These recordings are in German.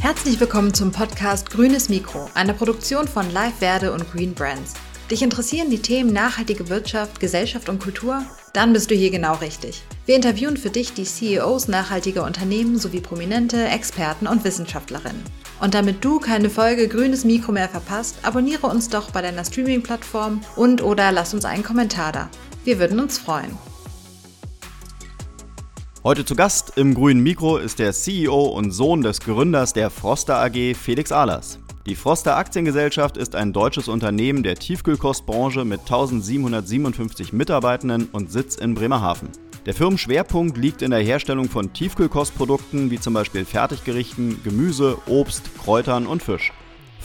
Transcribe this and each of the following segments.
Herzlich willkommen zum Podcast Grünes Mikro, einer Produktion von Live Verde und Green Brands. Dich interessieren die Themen nachhaltige Wirtschaft, Gesellschaft und Kultur? Dann bist du hier genau richtig. Wir interviewen für dich die CEOs nachhaltiger Unternehmen sowie prominente Experten und Wissenschaftlerinnen. Und damit du keine Folge Grünes Mikro mehr verpasst, abonniere uns doch bei deiner Streaming-Plattform und oder lass uns einen Kommentar da. Wir würden uns freuen. Heute zu Gast im grünen Mikro ist der CEO und Sohn des Gründers der Froster AG, Felix Ahlers. Die Froster Aktiengesellschaft ist ein deutsches Unternehmen der Tiefkühlkostbranche mit 1757 Mitarbeitenden und Sitz in Bremerhaven. Der Firmenschwerpunkt liegt in der Herstellung von Tiefkühlkostprodukten wie zum Beispiel Fertiggerichten, Gemüse, Obst, Kräutern und Fisch.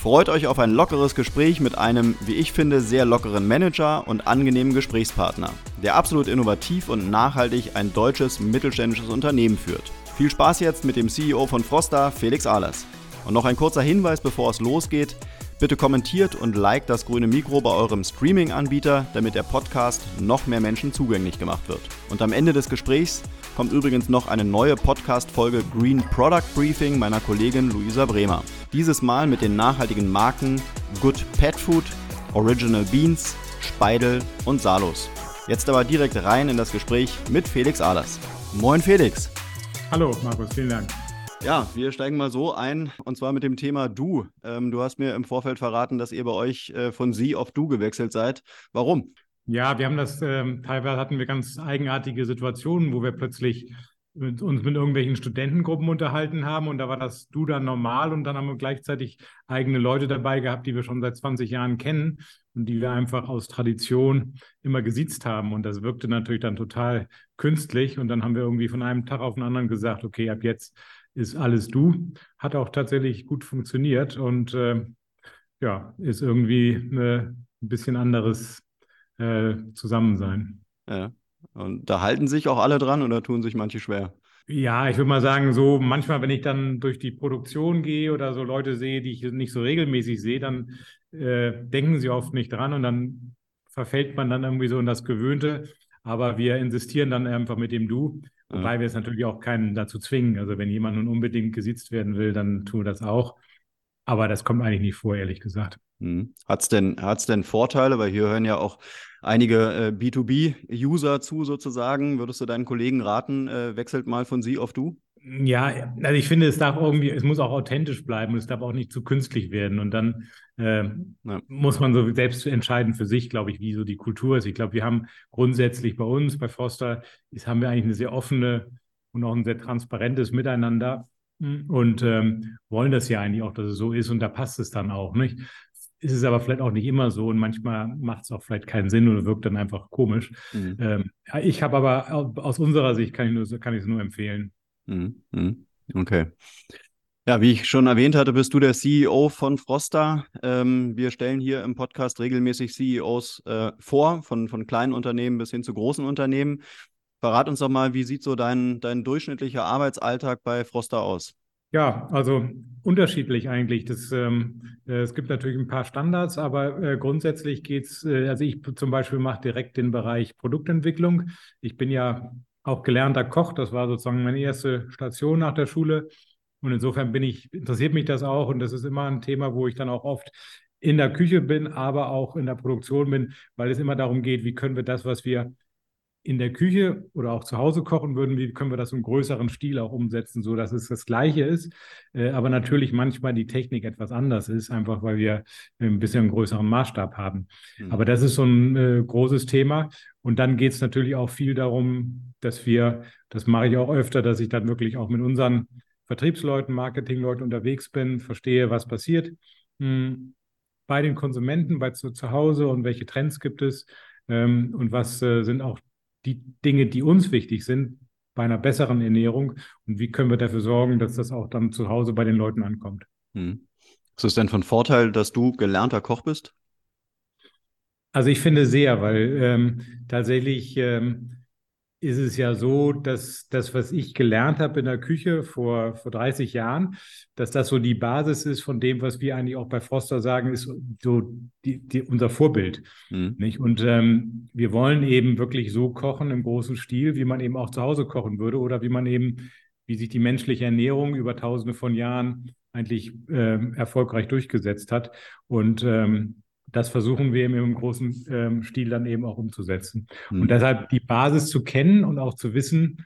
Freut euch auf ein lockeres Gespräch mit einem, wie ich finde, sehr lockeren Manager und angenehmen Gesprächspartner, der absolut innovativ und nachhaltig ein deutsches mittelständisches Unternehmen führt. Viel Spaß jetzt mit dem CEO von Frosta, Felix Ahlers. Und noch ein kurzer Hinweis, bevor es losgeht. Bitte kommentiert und liked das grüne Mikro bei eurem Streaming-Anbieter, damit der Podcast noch mehr Menschen zugänglich gemacht wird. Und am Ende des Gesprächs kommt übrigens noch eine neue Podcast-Folge Green Product Briefing meiner Kollegin Luisa Bremer. Dieses Mal mit den nachhaltigen Marken Good Pet Food, Original Beans, Speidel und Salos. Jetzt aber direkt rein in das Gespräch mit Felix Ahlers. Moin Felix. Hallo Markus, vielen Dank. Ja, wir steigen mal so ein und zwar mit dem Thema Du. Ähm, du hast mir im Vorfeld verraten, dass ihr bei euch äh, von Sie auf Du gewechselt seid. Warum? Ja, wir haben das, ähm, teilweise hatten wir ganz eigenartige Situationen, wo wir plötzlich mit, uns mit irgendwelchen Studentengruppen unterhalten haben und da war das Du dann normal und dann haben wir gleichzeitig eigene Leute dabei gehabt, die wir schon seit 20 Jahren kennen und die wir einfach aus Tradition immer gesiezt haben und das wirkte natürlich dann total künstlich und dann haben wir irgendwie von einem Tag auf den anderen gesagt, okay, ab jetzt ist alles du. Hat auch tatsächlich gut funktioniert und äh, ja, ist irgendwie äh, ein bisschen anderes äh, Zusammensein. Ja. Und da halten sich auch alle dran oder tun sich manche schwer? Ja, ich würde mal sagen, so manchmal, wenn ich dann durch die Produktion gehe oder so Leute sehe, die ich nicht so regelmäßig sehe, dann äh, denken sie oft nicht dran und dann verfällt man dann irgendwie so in das Gewöhnte. Aber wir insistieren dann einfach mit dem Du. Wobei wir es natürlich auch keinen dazu zwingen. Also wenn jemand nun unbedingt gesitzt werden will, dann tun wir das auch. Aber das kommt eigentlich nicht vor, ehrlich gesagt. Hm. Hat es denn, hat's denn Vorteile? Weil hier hören ja auch einige äh, B2B-User zu sozusagen. Würdest du deinen Kollegen raten, äh, wechselt mal von Sie auf Du? Ja, also ich finde, es darf irgendwie, es muss auch authentisch bleiben und es darf auch nicht zu künstlich werden. Und dann äh, ja. muss man so selbst entscheiden für sich, glaube ich, wie so die Kultur ist. Ich glaube, wir haben grundsätzlich bei uns, bei Foster, ist, haben wir eigentlich eine sehr offene und auch ein sehr transparentes Miteinander und ähm, wollen das ja eigentlich auch, dass es so ist und da passt es dann auch, nicht? Ist es aber vielleicht auch nicht immer so und manchmal macht es auch vielleicht keinen Sinn oder wirkt dann einfach komisch. Mhm. Ähm, ich habe aber aus unserer Sicht kann ich, nur, kann ich es nur empfehlen. Mhm, mhm. Okay. Ja, wie ich schon erwähnt hatte, bist du der CEO von Frosta. Ähm, wir stellen hier im Podcast regelmäßig CEOs äh, vor, von, von kleinen Unternehmen bis hin zu großen Unternehmen. Verrat uns doch mal, wie sieht so dein, dein durchschnittlicher Arbeitsalltag bei Frosta aus? Ja, also unterschiedlich eigentlich. Das, ähm, äh, es gibt natürlich ein paar Standards, aber äh, grundsätzlich geht es, äh, also ich zum Beispiel mache direkt den Bereich Produktentwicklung. Ich bin ja auch gelernter Koch. Das war sozusagen meine erste Station nach der Schule. Und insofern bin ich, interessiert mich das auch. Und das ist immer ein Thema, wo ich dann auch oft in der Küche bin, aber auch in der Produktion bin, weil es immer darum geht, wie können wir das, was wir in der Küche oder auch zu Hause kochen würden, wie können wir das im größeren Stil auch umsetzen, so dass es das Gleiche ist, äh, aber natürlich manchmal die Technik etwas anders ist, einfach weil wir ein bisschen einen größeren Maßstab haben. Mhm. Aber das ist so ein äh, großes Thema. Und dann geht es natürlich auch viel darum, dass wir, das mache ich auch öfter, dass ich dann wirklich auch mit unseren Vertriebsleuten, Marketingleuten unterwegs bin, verstehe, was passiert hm, bei den Konsumenten, bei zu, zu Hause und welche Trends gibt es ähm, und was äh, sind auch die Dinge, die uns wichtig sind bei einer besseren Ernährung und wie können wir dafür sorgen, dass das auch dann zu Hause bei den Leuten ankommt. Hm. Ist es denn von Vorteil, dass du gelernter Koch bist? Also ich finde sehr, weil ähm, tatsächlich ähm, ist es ja so, dass das, was ich gelernt habe in der Küche vor, vor 30 Jahren, dass das so die Basis ist von dem, was wir eigentlich auch bei Froster sagen, ist so die, die, unser Vorbild. Mhm. Nicht? Und ähm, wir wollen eben wirklich so kochen im großen Stil, wie man eben auch zu Hause kochen würde oder wie man eben wie sich die menschliche Ernährung über tausende von Jahren eigentlich äh, erfolgreich durchgesetzt hat. Und ähm, das versuchen wir im großen ähm, Stil dann eben auch umzusetzen. Mhm. Und deshalb die Basis zu kennen und auch zu wissen,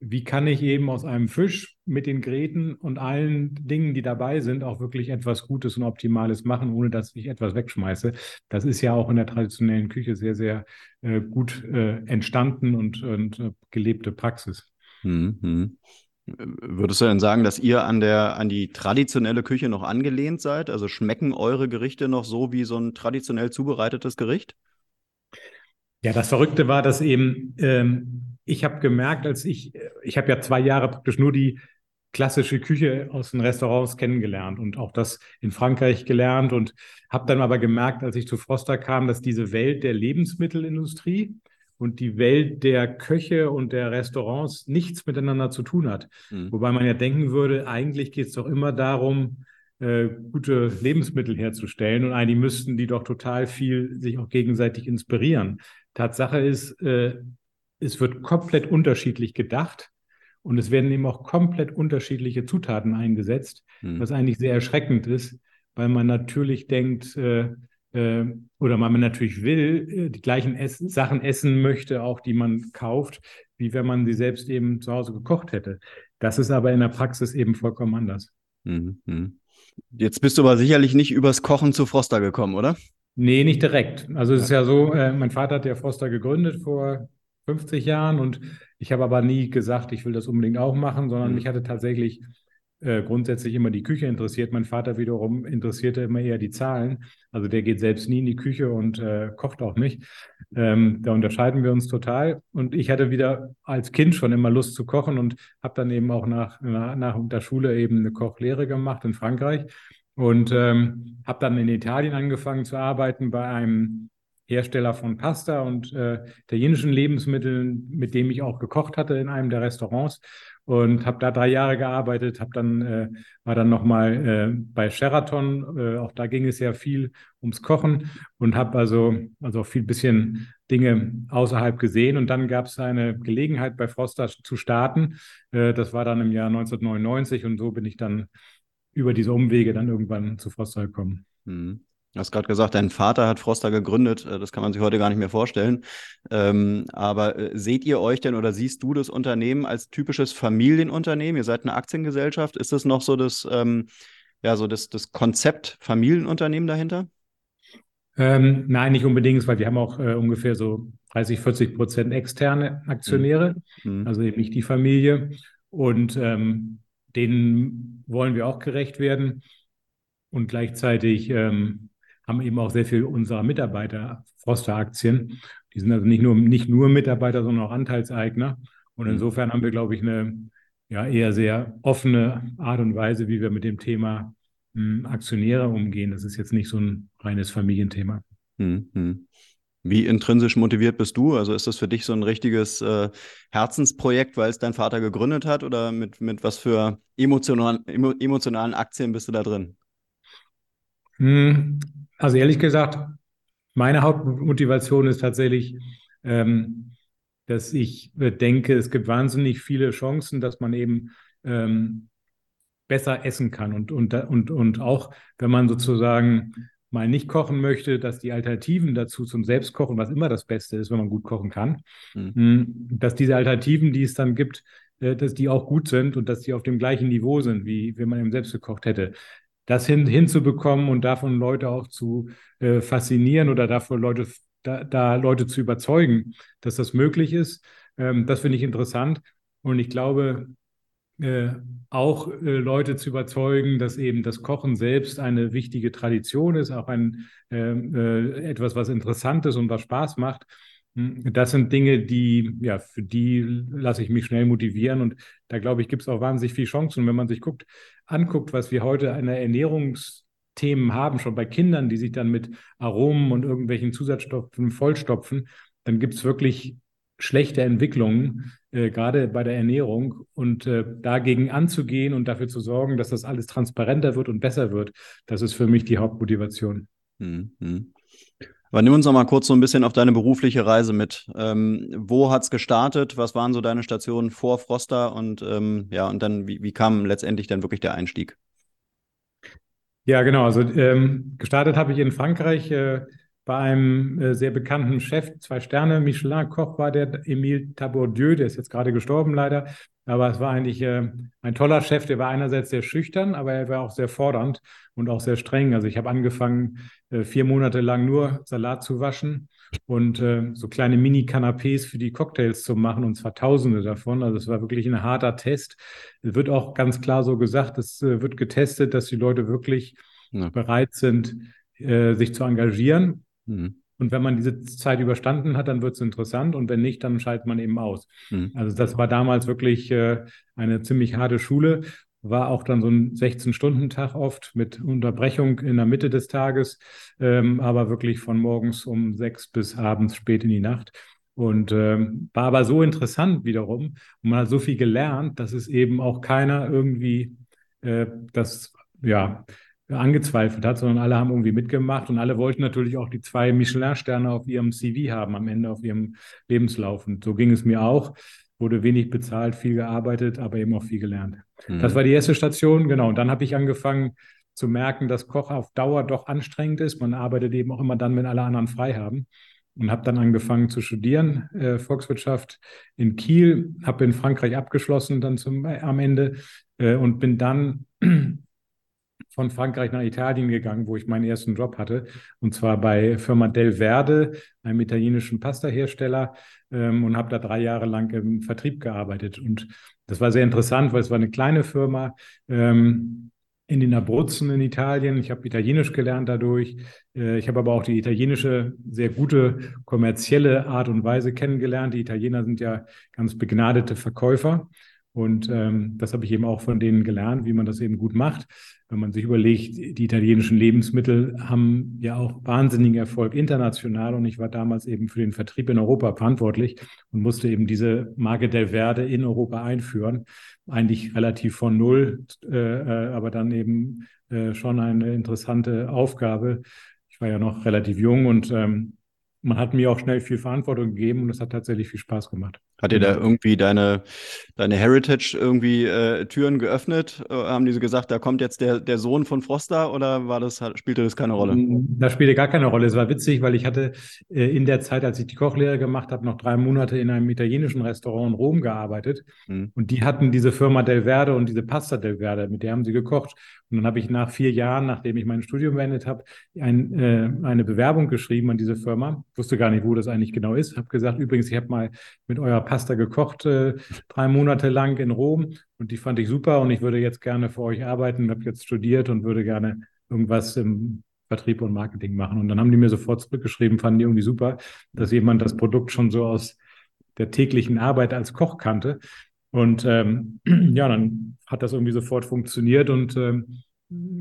wie kann ich eben aus einem Fisch mit den Gräten und allen Dingen, die dabei sind, auch wirklich etwas Gutes und Optimales machen, ohne dass ich etwas wegschmeiße. Das ist ja auch in der traditionellen Küche sehr, sehr äh, gut äh, entstanden und, und äh, gelebte Praxis. Mhm. Würdest du denn sagen, dass ihr an der, an die traditionelle Küche noch angelehnt seid? Also schmecken eure Gerichte noch so wie so ein traditionell zubereitetes Gericht? Ja, das Verrückte war, dass eben ähm, ich habe gemerkt, als ich, ich habe ja zwei Jahre praktisch nur die klassische Küche aus den Restaurants kennengelernt und auch das in Frankreich gelernt und habe dann aber gemerkt, als ich zu Froster kam, dass diese Welt der Lebensmittelindustrie und die Welt der Köche und der Restaurants nichts miteinander zu tun hat. Mhm. Wobei man ja denken würde, eigentlich geht es doch immer darum, äh, gute Lebensmittel herzustellen und eigentlich müssten die doch total viel sich auch gegenseitig inspirieren. Tatsache ist, äh, es wird komplett unterschiedlich gedacht und es werden eben auch komplett unterschiedliche Zutaten eingesetzt, mhm. was eigentlich sehr erschreckend ist, weil man natürlich denkt, äh, äh, oder man natürlich will, äh, die gleichen Ess Sachen essen möchte, auch die man kauft, wie wenn man sie selbst eben zu Hause gekocht hätte. Das ist aber in der Praxis eben vollkommen anders. Mhm. Jetzt bist du aber sicherlich nicht übers Kochen zu Froster gekommen, oder? Nee, nicht direkt. Also es ist ja so, äh, mein Vater hat ja Froster gegründet vor 50 Jahren und ich habe aber nie gesagt, ich will das unbedingt auch machen, sondern mhm. mich hatte tatsächlich äh, grundsätzlich immer die Küche interessiert. Mein Vater wiederum interessierte immer eher die Zahlen. Also der geht selbst nie in die Küche und äh, kocht auch nicht. Ähm, da unterscheiden wir uns total. Und ich hatte wieder als Kind schon immer Lust zu kochen und habe dann eben auch nach, nach, nach der Schule eben eine Kochlehre gemacht in Frankreich und ähm, habe dann in Italien angefangen zu arbeiten bei einem Hersteller von Pasta und äh, italienischen Lebensmitteln, mit dem ich auch gekocht hatte in einem der Restaurants und habe da drei Jahre gearbeitet, habe dann äh, war dann noch mal äh, bei Sheraton, äh, auch da ging es ja viel ums Kochen und habe also also auch viel bisschen Dinge außerhalb gesehen und dann gab es eine Gelegenheit bei Froster zu starten. Äh, das war dann im Jahr 1999 und so bin ich dann über diese Umwege dann irgendwann zu Froster gekommen. Mhm. Du hast gerade gesagt, dein Vater hat Froster gegründet. Äh, das kann man sich heute gar nicht mehr vorstellen. Ähm, aber äh, seht ihr euch denn oder siehst du das Unternehmen als typisches Familienunternehmen? Ihr seid eine Aktiengesellschaft. Ist das noch so das, ähm, ja, so das, das Konzept Familienunternehmen dahinter? Ähm, nein, nicht unbedingt, weil wir haben auch äh, ungefähr so 30, 40 Prozent externe Aktionäre, mhm. also eben nicht die Familie. Und ähm, denen wollen wir auch gerecht werden. Und gleichzeitig ähm, haben eben auch sehr viel unserer Mitarbeiter Froster-Aktien. Die sind also nicht nur, nicht nur Mitarbeiter, sondern auch Anteilseigner. Und mhm. insofern haben wir, glaube ich, eine ja, eher sehr offene Art und Weise, wie wir mit dem Thema mh, hm, Aktionäre umgehen. Das ist jetzt nicht so ein reines Familienthema. Mhm. Wie intrinsisch motiviert bist du? Also ist das für dich so ein richtiges äh, Herzensprojekt, weil es dein Vater gegründet hat? Oder mit, mit was für emotionalen, emotionalen Aktien bist du da drin? Hm, also ehrlich gesagt, meine Hauptmotivation ist tatsächlich, ähm, dass ich denke, es gibt wahnsinnig viele Chancen, dass man eben ähm, besser essen kann und, und, und, und auch, wenn man sozusagen mal nicht kochen möchte, dass die Alternativen dazu zum Selbstkochen, was immer das Beste ist, wenn man gut kochen kann, mhm. dass diese Alternativen, die es dann gibt, äh, dass die auch gut sind und dass die auf dem gleichen Niveau sind, wie wenn man eben selbst gekocht hätte das hin, hinzubekommen und davon Leute auch zu äh, faszinieren oder davon Leute, da, da, Leute zu überzeugen, dass das möglich ist, ähm, das finde ich interessant. Und ich glaube, äh, auch äh, Leute zu überzeugen, dass eben das Kochen selbst eine wichtige Tradition ist, auch ein ähm, äh, etwas, was interessant ist und was Spaß macht. Hm, das sind Dinge, die, ja, für die lasse ich mich schnell motivieren und da glaube ich, gibt es auch wahnsinnig viele Chancen. Und wenn man sich guckt, anguckt, was wir heute an Ernährungsthemen haben, schon bei Kindern, die sich dann mit Aromen und irgendwelchen Zusatzstoffen vollstopfen, dann gibt es wirklich schlechte Entwicklungen, äh, gerade bei der Ernährung. Und äh, dagegen anzugehen und dafür zu sorgen, dass das alles transparenter wird und besser wird, das ist für mich die Hauptmotivation. Mhm. Aber nimm uns noch mal kurz so ein bisschen auf deine berufliche Reise mit. Ähm, wo hat es gestartet? Was waren so deine Stationen vor Froster? Und ähm, ja, und dann, wie, wie kam letztendlich dann wirklich der Einstieg? Ja, genau. Also ähm, gestartet habe ich in Frankreich äh, bei einem äh, sehr bekannten Chef, zwei Sterne, Michelin-Koch war der, Emile Tabourdieu, der ist jetzt gerade gestorben leider. Aber es war eigentlich äh, ein toller Chef, der war einerseits sehr schüchtern, aber er war auch sehr fordernd und auch sehr streng. Also ich habe angefangen, äh, vier Monate lang nur Salat zu waschen und äh, so kleine Mini-Canapés für die Cocktails zu machen, und zwar tausende davon. Also es war wirklich ein harter Test. Es wird auch ganz klar so gesagt, es wird getestet, dass die Leute wirklich ja. bereit sind, sich zu engagieren. Mhm. Und wenn man diese Zeit überstanden hat, dann wird es interessant und wenn nicht, dann schaltet man eben aus. Mhm. Also das war damals wirklich äh, eine ziemlich harte Schule. War auch dann so ein 16-Stunden-Tag oft mit Unterbrechung in der Mitte des Tages, ähm, aber wirklich von morgens um sechs bis abends spät in die Nacht. Und ähm, war aber so interessant wiederum und man hat so viel gelernt, dass es eben auch keiner irgendwie äh, das ja angezweifelt hat, sondern alle haben irgendwie mitgemacht und alle wollten natürlich auch die zwei Michelin-Sterne auf ihrem CV haben, am Ende auf ihrem Lebenslauf. Und so ging es mir auch. Wurde wenig bezahlt, viel gearbeitet, aber eben auch viel gelernt. Mhm. Das war die erste Station, genau. Und dann habe ich angefangen zu merken, dass Koch auf Dauer doch anstrengend ist. Man arbeitet eben auch immer dann, wenn alle anderen frei haben. Und habe dann angefangen zu studieren, äh, Volkswirtschaft in Kiel, habe in Frankreich abgeschlossen dann zum, äh, am Ende äh, und bin dann von Frankreich nach Italien gegangen, wo ich meinen ersten Job hatte. Und zwar bei Firma Del Verde, einem italienischen Pastahersteller, ähm, und habe da drei Jahre lang im Vertrieb gearbeitet. Und das war sehr interessant, weil es war eine kleine Firma ähm, in den Abruzzen in Italien. Ich habe Italienisch gelernt dadurch. Äh, ich habe aber auch die italienische, sehr gute kommerzielle Art und Weise kennengelernt. Die Italiener sind ja ganz begnadete Verkäufer. Und ähm, das habe ich eben auch von denen gelernt, wie man das eben gut macht. Wenn man sich überlegt, die italienischen Lebensmittel haben ja auch wahnsinnigen Erfolg international. Und ich war damals eben für den Vertrieb in Europa verantwortlich und musste eben diese Marke del Verde in Europa einführen. Eigentlich relativ von null, äh, äh, aber dann eben äh, schon eine interessante Aufgabe. Ich war ja noch relativ jung und ähm, man hat mir auch schnell viel Verantwortung gegeben und es hat tatsächlich viel Spaß gemacht. Hat dir da irgendwie deine, deine Heritage irgendwie äh, Türen geöffnet? Äh, haben die so gesagt, da kommt jetzt der, der Sohn von Froster oder war das, spielte das keine Rolle? Das spielte gar keine Rolle. Es war witzig, weil ich hatte äh, in der Zeit, als ich die Kochlehre gemacht habe, noch drei Monate in einem italienischen Restaurant in Rom gearbeitet. Mhm. Und die hatten diese Firma Del Verde und diese Pasta Del Verde, mit der haben sie gekocht. Und dann habe ich nach vier Jahren, nachdem ich mein Studium beendet habe, ein, äh, eine Bewerbung geschrieben an diese Firma. Ich wusste gar nicht, wo das eigentlich genau ist. Habe gesagt, übrigens, ich habe mal mit eurer Pasta gekocht, äh, drei Monate lang in Rom und die fand ich super und ich würde jetzt gerne für euch arbeiten, habe jetzt studiert und würde gerne irgendwas im Vertrieb und Marketing machen. Und dann haben die mir sofort zurückgeschrieben, fanden die irgendwie super, dass jemand das Produkt schon so aus der täglichen Arbeit als Koch kannte. Und ähm, ja, dann hat das irgendwie sofort funktioniert und ähm,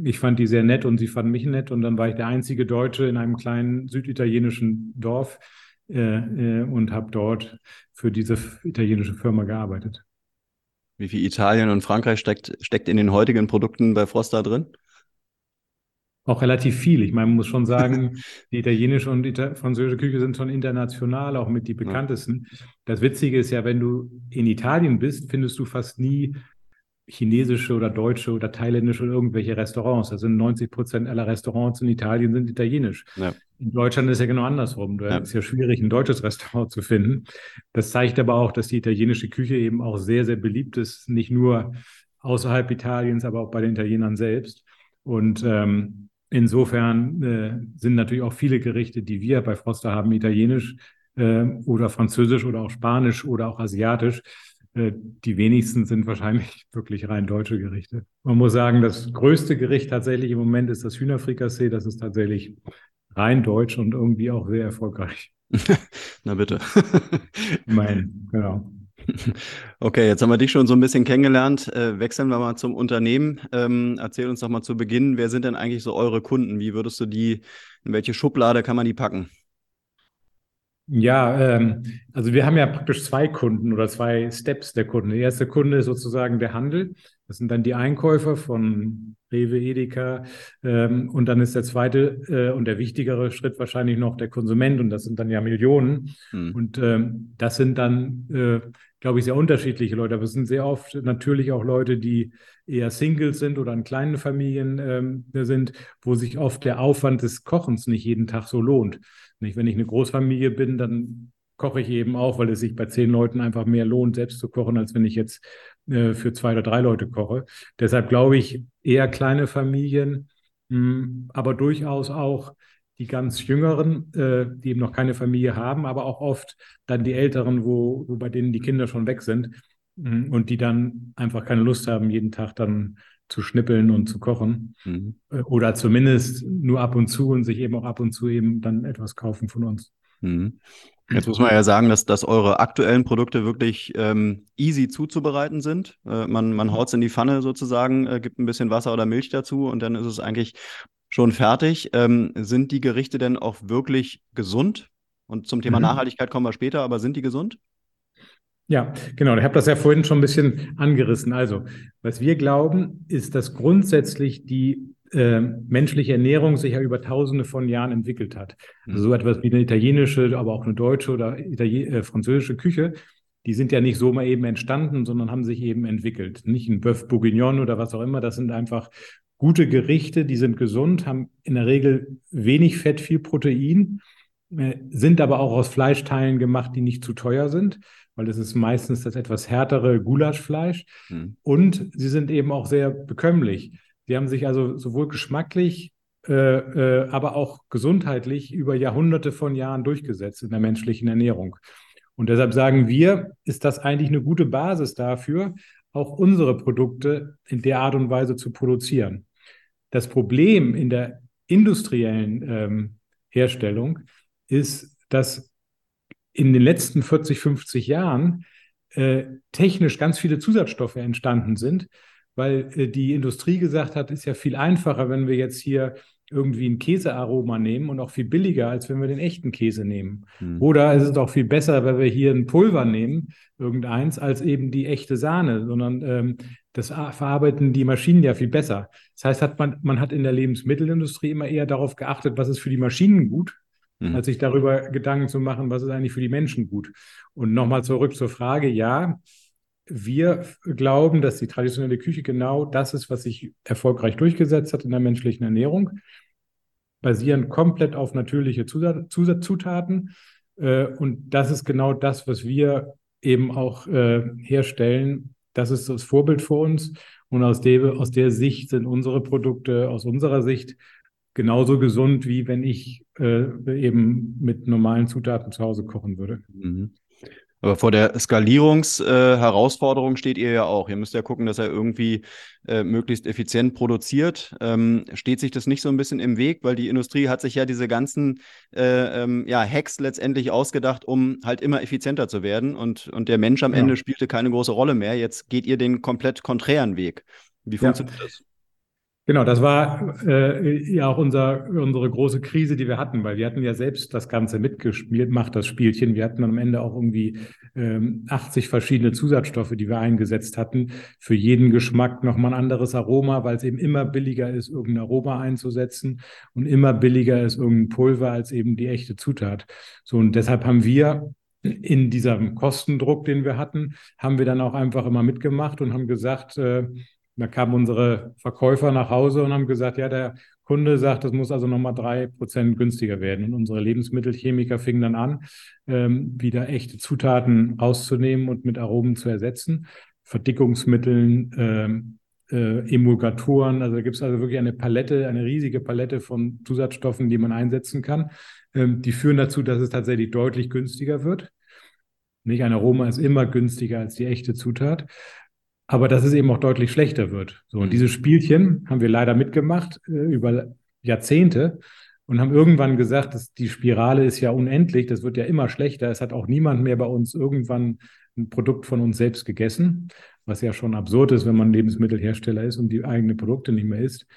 ich fand die sehr nett und sie fanden mich nett. Und dann war ich der einzige Deutsche in einem kleinen süditalienischen Dorf, äh, äh, und habe dort für diese italienische Firma gearbeitet. Wie viel Italien und Frankreich steckt, steckt in den heutigen Produkten bei Frosta drin? Auch relativ viel. Ich meine, man muss schon sagen, die italienische und die französische Küche sind schon international, auch mit die bekanntesten. Ja. Das Witzige ist ja, wenn du in Italien bist, findest du fast nie chinesische oder deutsche oder thailändische oder irgendwelche Restaurants. Also 90 Prozent aller Restaurants in Italien sind italienisch. Ja. In Deutschland ist ja genau andersrum. Da ja. ist ja schwierig, ein deutsches Restaurant zu finden. Das zeigt aber auch, dass die italienische Küche eben auch sehr, sehr beliebt ist, nicht nur außerhalb Italiens, aber auch bei den Italienern selbst. Und ähm, insofern äh, sind natürlich auch viele Gerichte, die wir bei Froster haben, italienisch äh, oder französisch oder auch spanisch oder auch asiatisch. Äh, die wenigsten sind wahrscheinlich wirklich rein deutsche Gerichte. Man muss sagen, das größte Gericht tatsächlich im Moment ist das Hühnerfrikassee. Das ist tatsächlich rein deutsch und irgendwie auch sehr erfolgreich. Na bitte. mein, genau. Okay, jetzt haben wir dich schon so ein bisschen kennengelernt. Äh, wechseln wir mal zum Unternehmen. Ähm, erzähl uns doch mal zu Beginn, wer sind denn eigentlich so eure Kunden? Wie würdest du die, in welche Schublade kann man die packen? Ja, ähm, also wir haben ja praktisch zwei Kunden oder zwei Steps der Kunden. Der erste Kunde ist sozusagen der Handel. Das sind dann die Einkäufer von Rewe, Edeka. Ähm, und dann ist der zweite äh, und der wichtigere Schritt wahrscheinlich noch der Konsument. Und das sind dann ja Millionen. Hm. Und ähm, das sind dann, äh, glaube ich, sehr unterschiedliche Leute. Aber es sind sehr oft natürlich auch Leute, die eher Singles sind oder in kleinen Familien ähm, sind, wo sich oft der Aufwand des Kochens nicht jeden Tag so lohnt. Nicht, wenn ich eine Großfamilie bin, dann koche ich eben auch, weil es sich bei zehn Leuten einfach mehr lohnt, selbst zu kochen, als wenn ich jetzt äh, für zwei oder drei Leute koche. Deshalb glaube ich eher kleine Familien, mh, hm, aber durchaus auch die ganz Jüngeren, äh, die eben noch keine Familie haben, aber auch oft dann die Älteren, wo, wo bei denen die Kinder schon weg sind mh, hm, und die dann einfach keine Lust haben, jeden Tag dann zu schnippeln und zu kochen. Mhm. Äh, oder zumindest nur ab und zu und sich eben auch ab und zu eben dann etwas kaufen von uns. Mhm. Jetzt muss man ja sagen, dass, dass eure aktuellen Produkte wirklich ähm, easy zuzubereiten sind. Äh, man man haut es in die Pfanne sozusagen, äh, gibt ein bisschen Wasser oder Milch dazu und dann ist es eigentlich schon fertig. Ähm, sind die Gerichte denn auch wirklich gesund? Und zum Thema mhm. Nachhaltigkeit kommen wir später, aber sind die gesund? Ja, genau. Ich habe das ja vorhin schon ein bisschen angerissen. Also, was wir glauben, ist, dass grundsätzlich die äh, menschliche Ernährung sich ja über tausende von Jahren entwickelt hat. Also so etwas wie eine italienische, aber auch eine deutsche oder äh, französische Küche, die sind ja nicht so mal eben entstanden, sondern haben sich eben entwickelt. Nicht ein Bœuf Bourguignon oder was auch immer, das sind einfach gute Gerichte, die sind gesund, haben in der Regel wenig Fett, viel Protein, äh, sind aber auch aus Fleischteilen gemacht, die nicht zu teuer sind weil es ist meistens das etwas härtere Gulaschfleisch. Mhm. Und sie sind eben auch sehr bekömmlich. Sie haben sich also sowohl geschmacklich, äh, äh, aber auch gesundheitlich über Jahrhunderte von Jahren durchgesetzt in der menschlichen Ernährung. Und deshalb sagen wir, ist das eigentlich eine gute Basis dafür, auch unsere Produkte in der Art und Weise zu produzieren. Das Problem in der industriellen ähm, Herstellung ist, dass in den letzten 40, 50 Jahren äh, technisch ganz viele Zusatzstoffe entstanden sind, weil äh, die Industrie gesagt hat, ist ja viel einfacher, wenn wir jetzt hier irgendwie ein Käsearoma nehmen und auch viel billiger, als wenn wir den echten Käse nehmen. Hm. Oder es ist auch viel besser, wenn wir hier ein Pulver nehmen, irgendeins, als eben die echte Sahne, sondern ähm, das verarbeiten die Maschinen ja viel besser. Das heißt, hat man, man hat in der Lebensmittelindustrie immer eher darauf geachtet, was ist für die Maschinen gut mhm. als sich darüber Gedanken zu machen, was ist eigentlich für die Menschen gut. Und nochmal zurück zur Frage, ja, wir glauben, dass die traditionelle Küche genau das ist, was sich erfolgreich durchgesetzt hat in der menschlichen Ernährung, basierend komplett auf natürliche Zusatz Zusatzzutaten. Äh, und das ist genau das, was wir eben auch äh, herstellen. Das ist das Vorbild für uns. Und aus der, aus der Sicht sind unsere Produkte, aus unserer Sicht, genauso gesund, wie wenn ich äh, eben mit normalen Zutaten zu Hause kochen würde. Mhm. Aber vor der Skalierungsherausforderung äh, steht ihr ja auch. Ihr müsst ja gucken, dass er irgendwie äh, möglichst effizient produziert. Ähm, steht sich das nicht so ein bisschen im Weg, weil die Industrie hat sich ja diese ganzen äh, ähm, ja, Hacks letztendlich ausgedacht, um halt immer effizienter zu werden. Und, und der Mensch am ja. Ende spielte keine große Rolle mehr. Jetzt geht ihr den komplett konträren Weg. Wie funktioniert ja. das? Genau, das war äh, ja auch unser, unsere große Krise, die wir hatten, weil wir hatten ja selbst das Ganze mitgespielt, macht das Spielchen. Wir hatten am Ende auch irgendwie ähm, 80 verschiedene Zusatzstoffe, die wir eingesetzt hatten. Für jeden Geschmack nochmal ein anderes Aroma, weil es eben immer billiger ist, irgendein Aroma einzusetzen und immer billiger ist irgendein Pulver als eben die echte Zutat. So, und deshalb haben wir in diesem Kostendruck, den wir hatten, haben wir dann auch einfach immer mitgemacht und haben gesagt, äh, da kamen unsere Verkäufer nach Hause und haben gesagt, ja, der Kunde sagt, das muss also nochmal drei Prozent günstiger werden. Und unsere Lebensmittelchemiker fingen dann an, ähm, wieder echte Zutaten rauszunehmen und mit Aromen zu ersetzen. Verdickungsmitteln, ähm, äh, Emulgatoren. Also da gibt es also wirklich eine Palette, eine riesige Palette von Zusatzstoffen, die man einsetzen kann. Ähm, die führen dazu, dass es tatsächlich deutlich günstiger wird. Nicht ein Aroma ist immer günstiger als die echte Zutat aber dass es eben auch deutlich schlechter wird. So, und mhm. diese Spielchen haben wir leider mitgemacht äh, über Jahrzehnte und haben irgendwann gesagt, dass die Spirale ist ja unendlich, das wird ja immer schlechter. Es hat auch niemand mehr bei uns irgendwann ein Produkt von uns selbst gegessen, was ja schon absurd ist, wenn man Lebensmittelhersteller ist und die eigenen Produkte nicht mehr isst.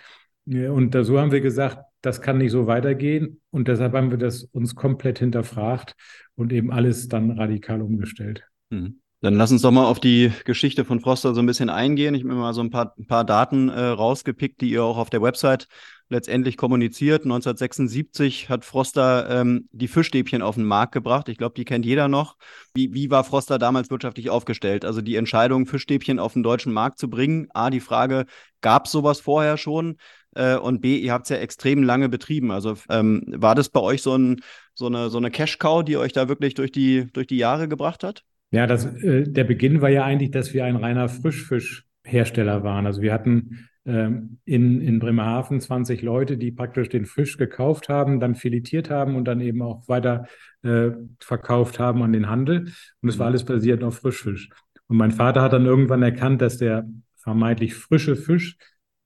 Und so haben wir gesagt, das kann nicht so weitergehen. Und deshalb haben wir das uns komplett hinterfragt und eben alles dann radikal umgestellt. Mhm. Dann lass uns doch mal auf die Geschichte von Froster so ein bisschen eingehen. Ich habe mir mal so ein paar, ein paar Daten äh, rausgepickt, die ihr auch auf der Website letztendlich kommuniziert. 1976 hat Froster ähm, die Fischstäbchen auf den Markt gebracht. Ich glaube, die kennt jeder noch. Wie, wie war Froster damals wirtschaftlich aufgestellt? Also die Entscheidung, Fischstäbchen auf den deutschen Markt zu bringen. A, die Frage, gab es sowas vorher schon? Äh, und B, ihr habt es ja extrem lange betrieben. Also ähm, war das bei euch so, ein, so eine, so eine Cash-Cow, die euch da wirklich durch die, durch die Jahre gebracht hat? Ja, das, äh, der Beginn war ja eigentlich, dass wir ein reiner Frischfischhersteller waren. Also wir hatten ähm, in, in Bremerhaven 20 Leute, die praktisch den Fisch gekauft haben, dann filetiert haben und dann eben auch weiter äh, verkauft haben an den Handel. Und es war alles basiert auf Frischfisch. Und mein Vater hat dann irgendwann erkannt, dass der vermeintlich frische Fisch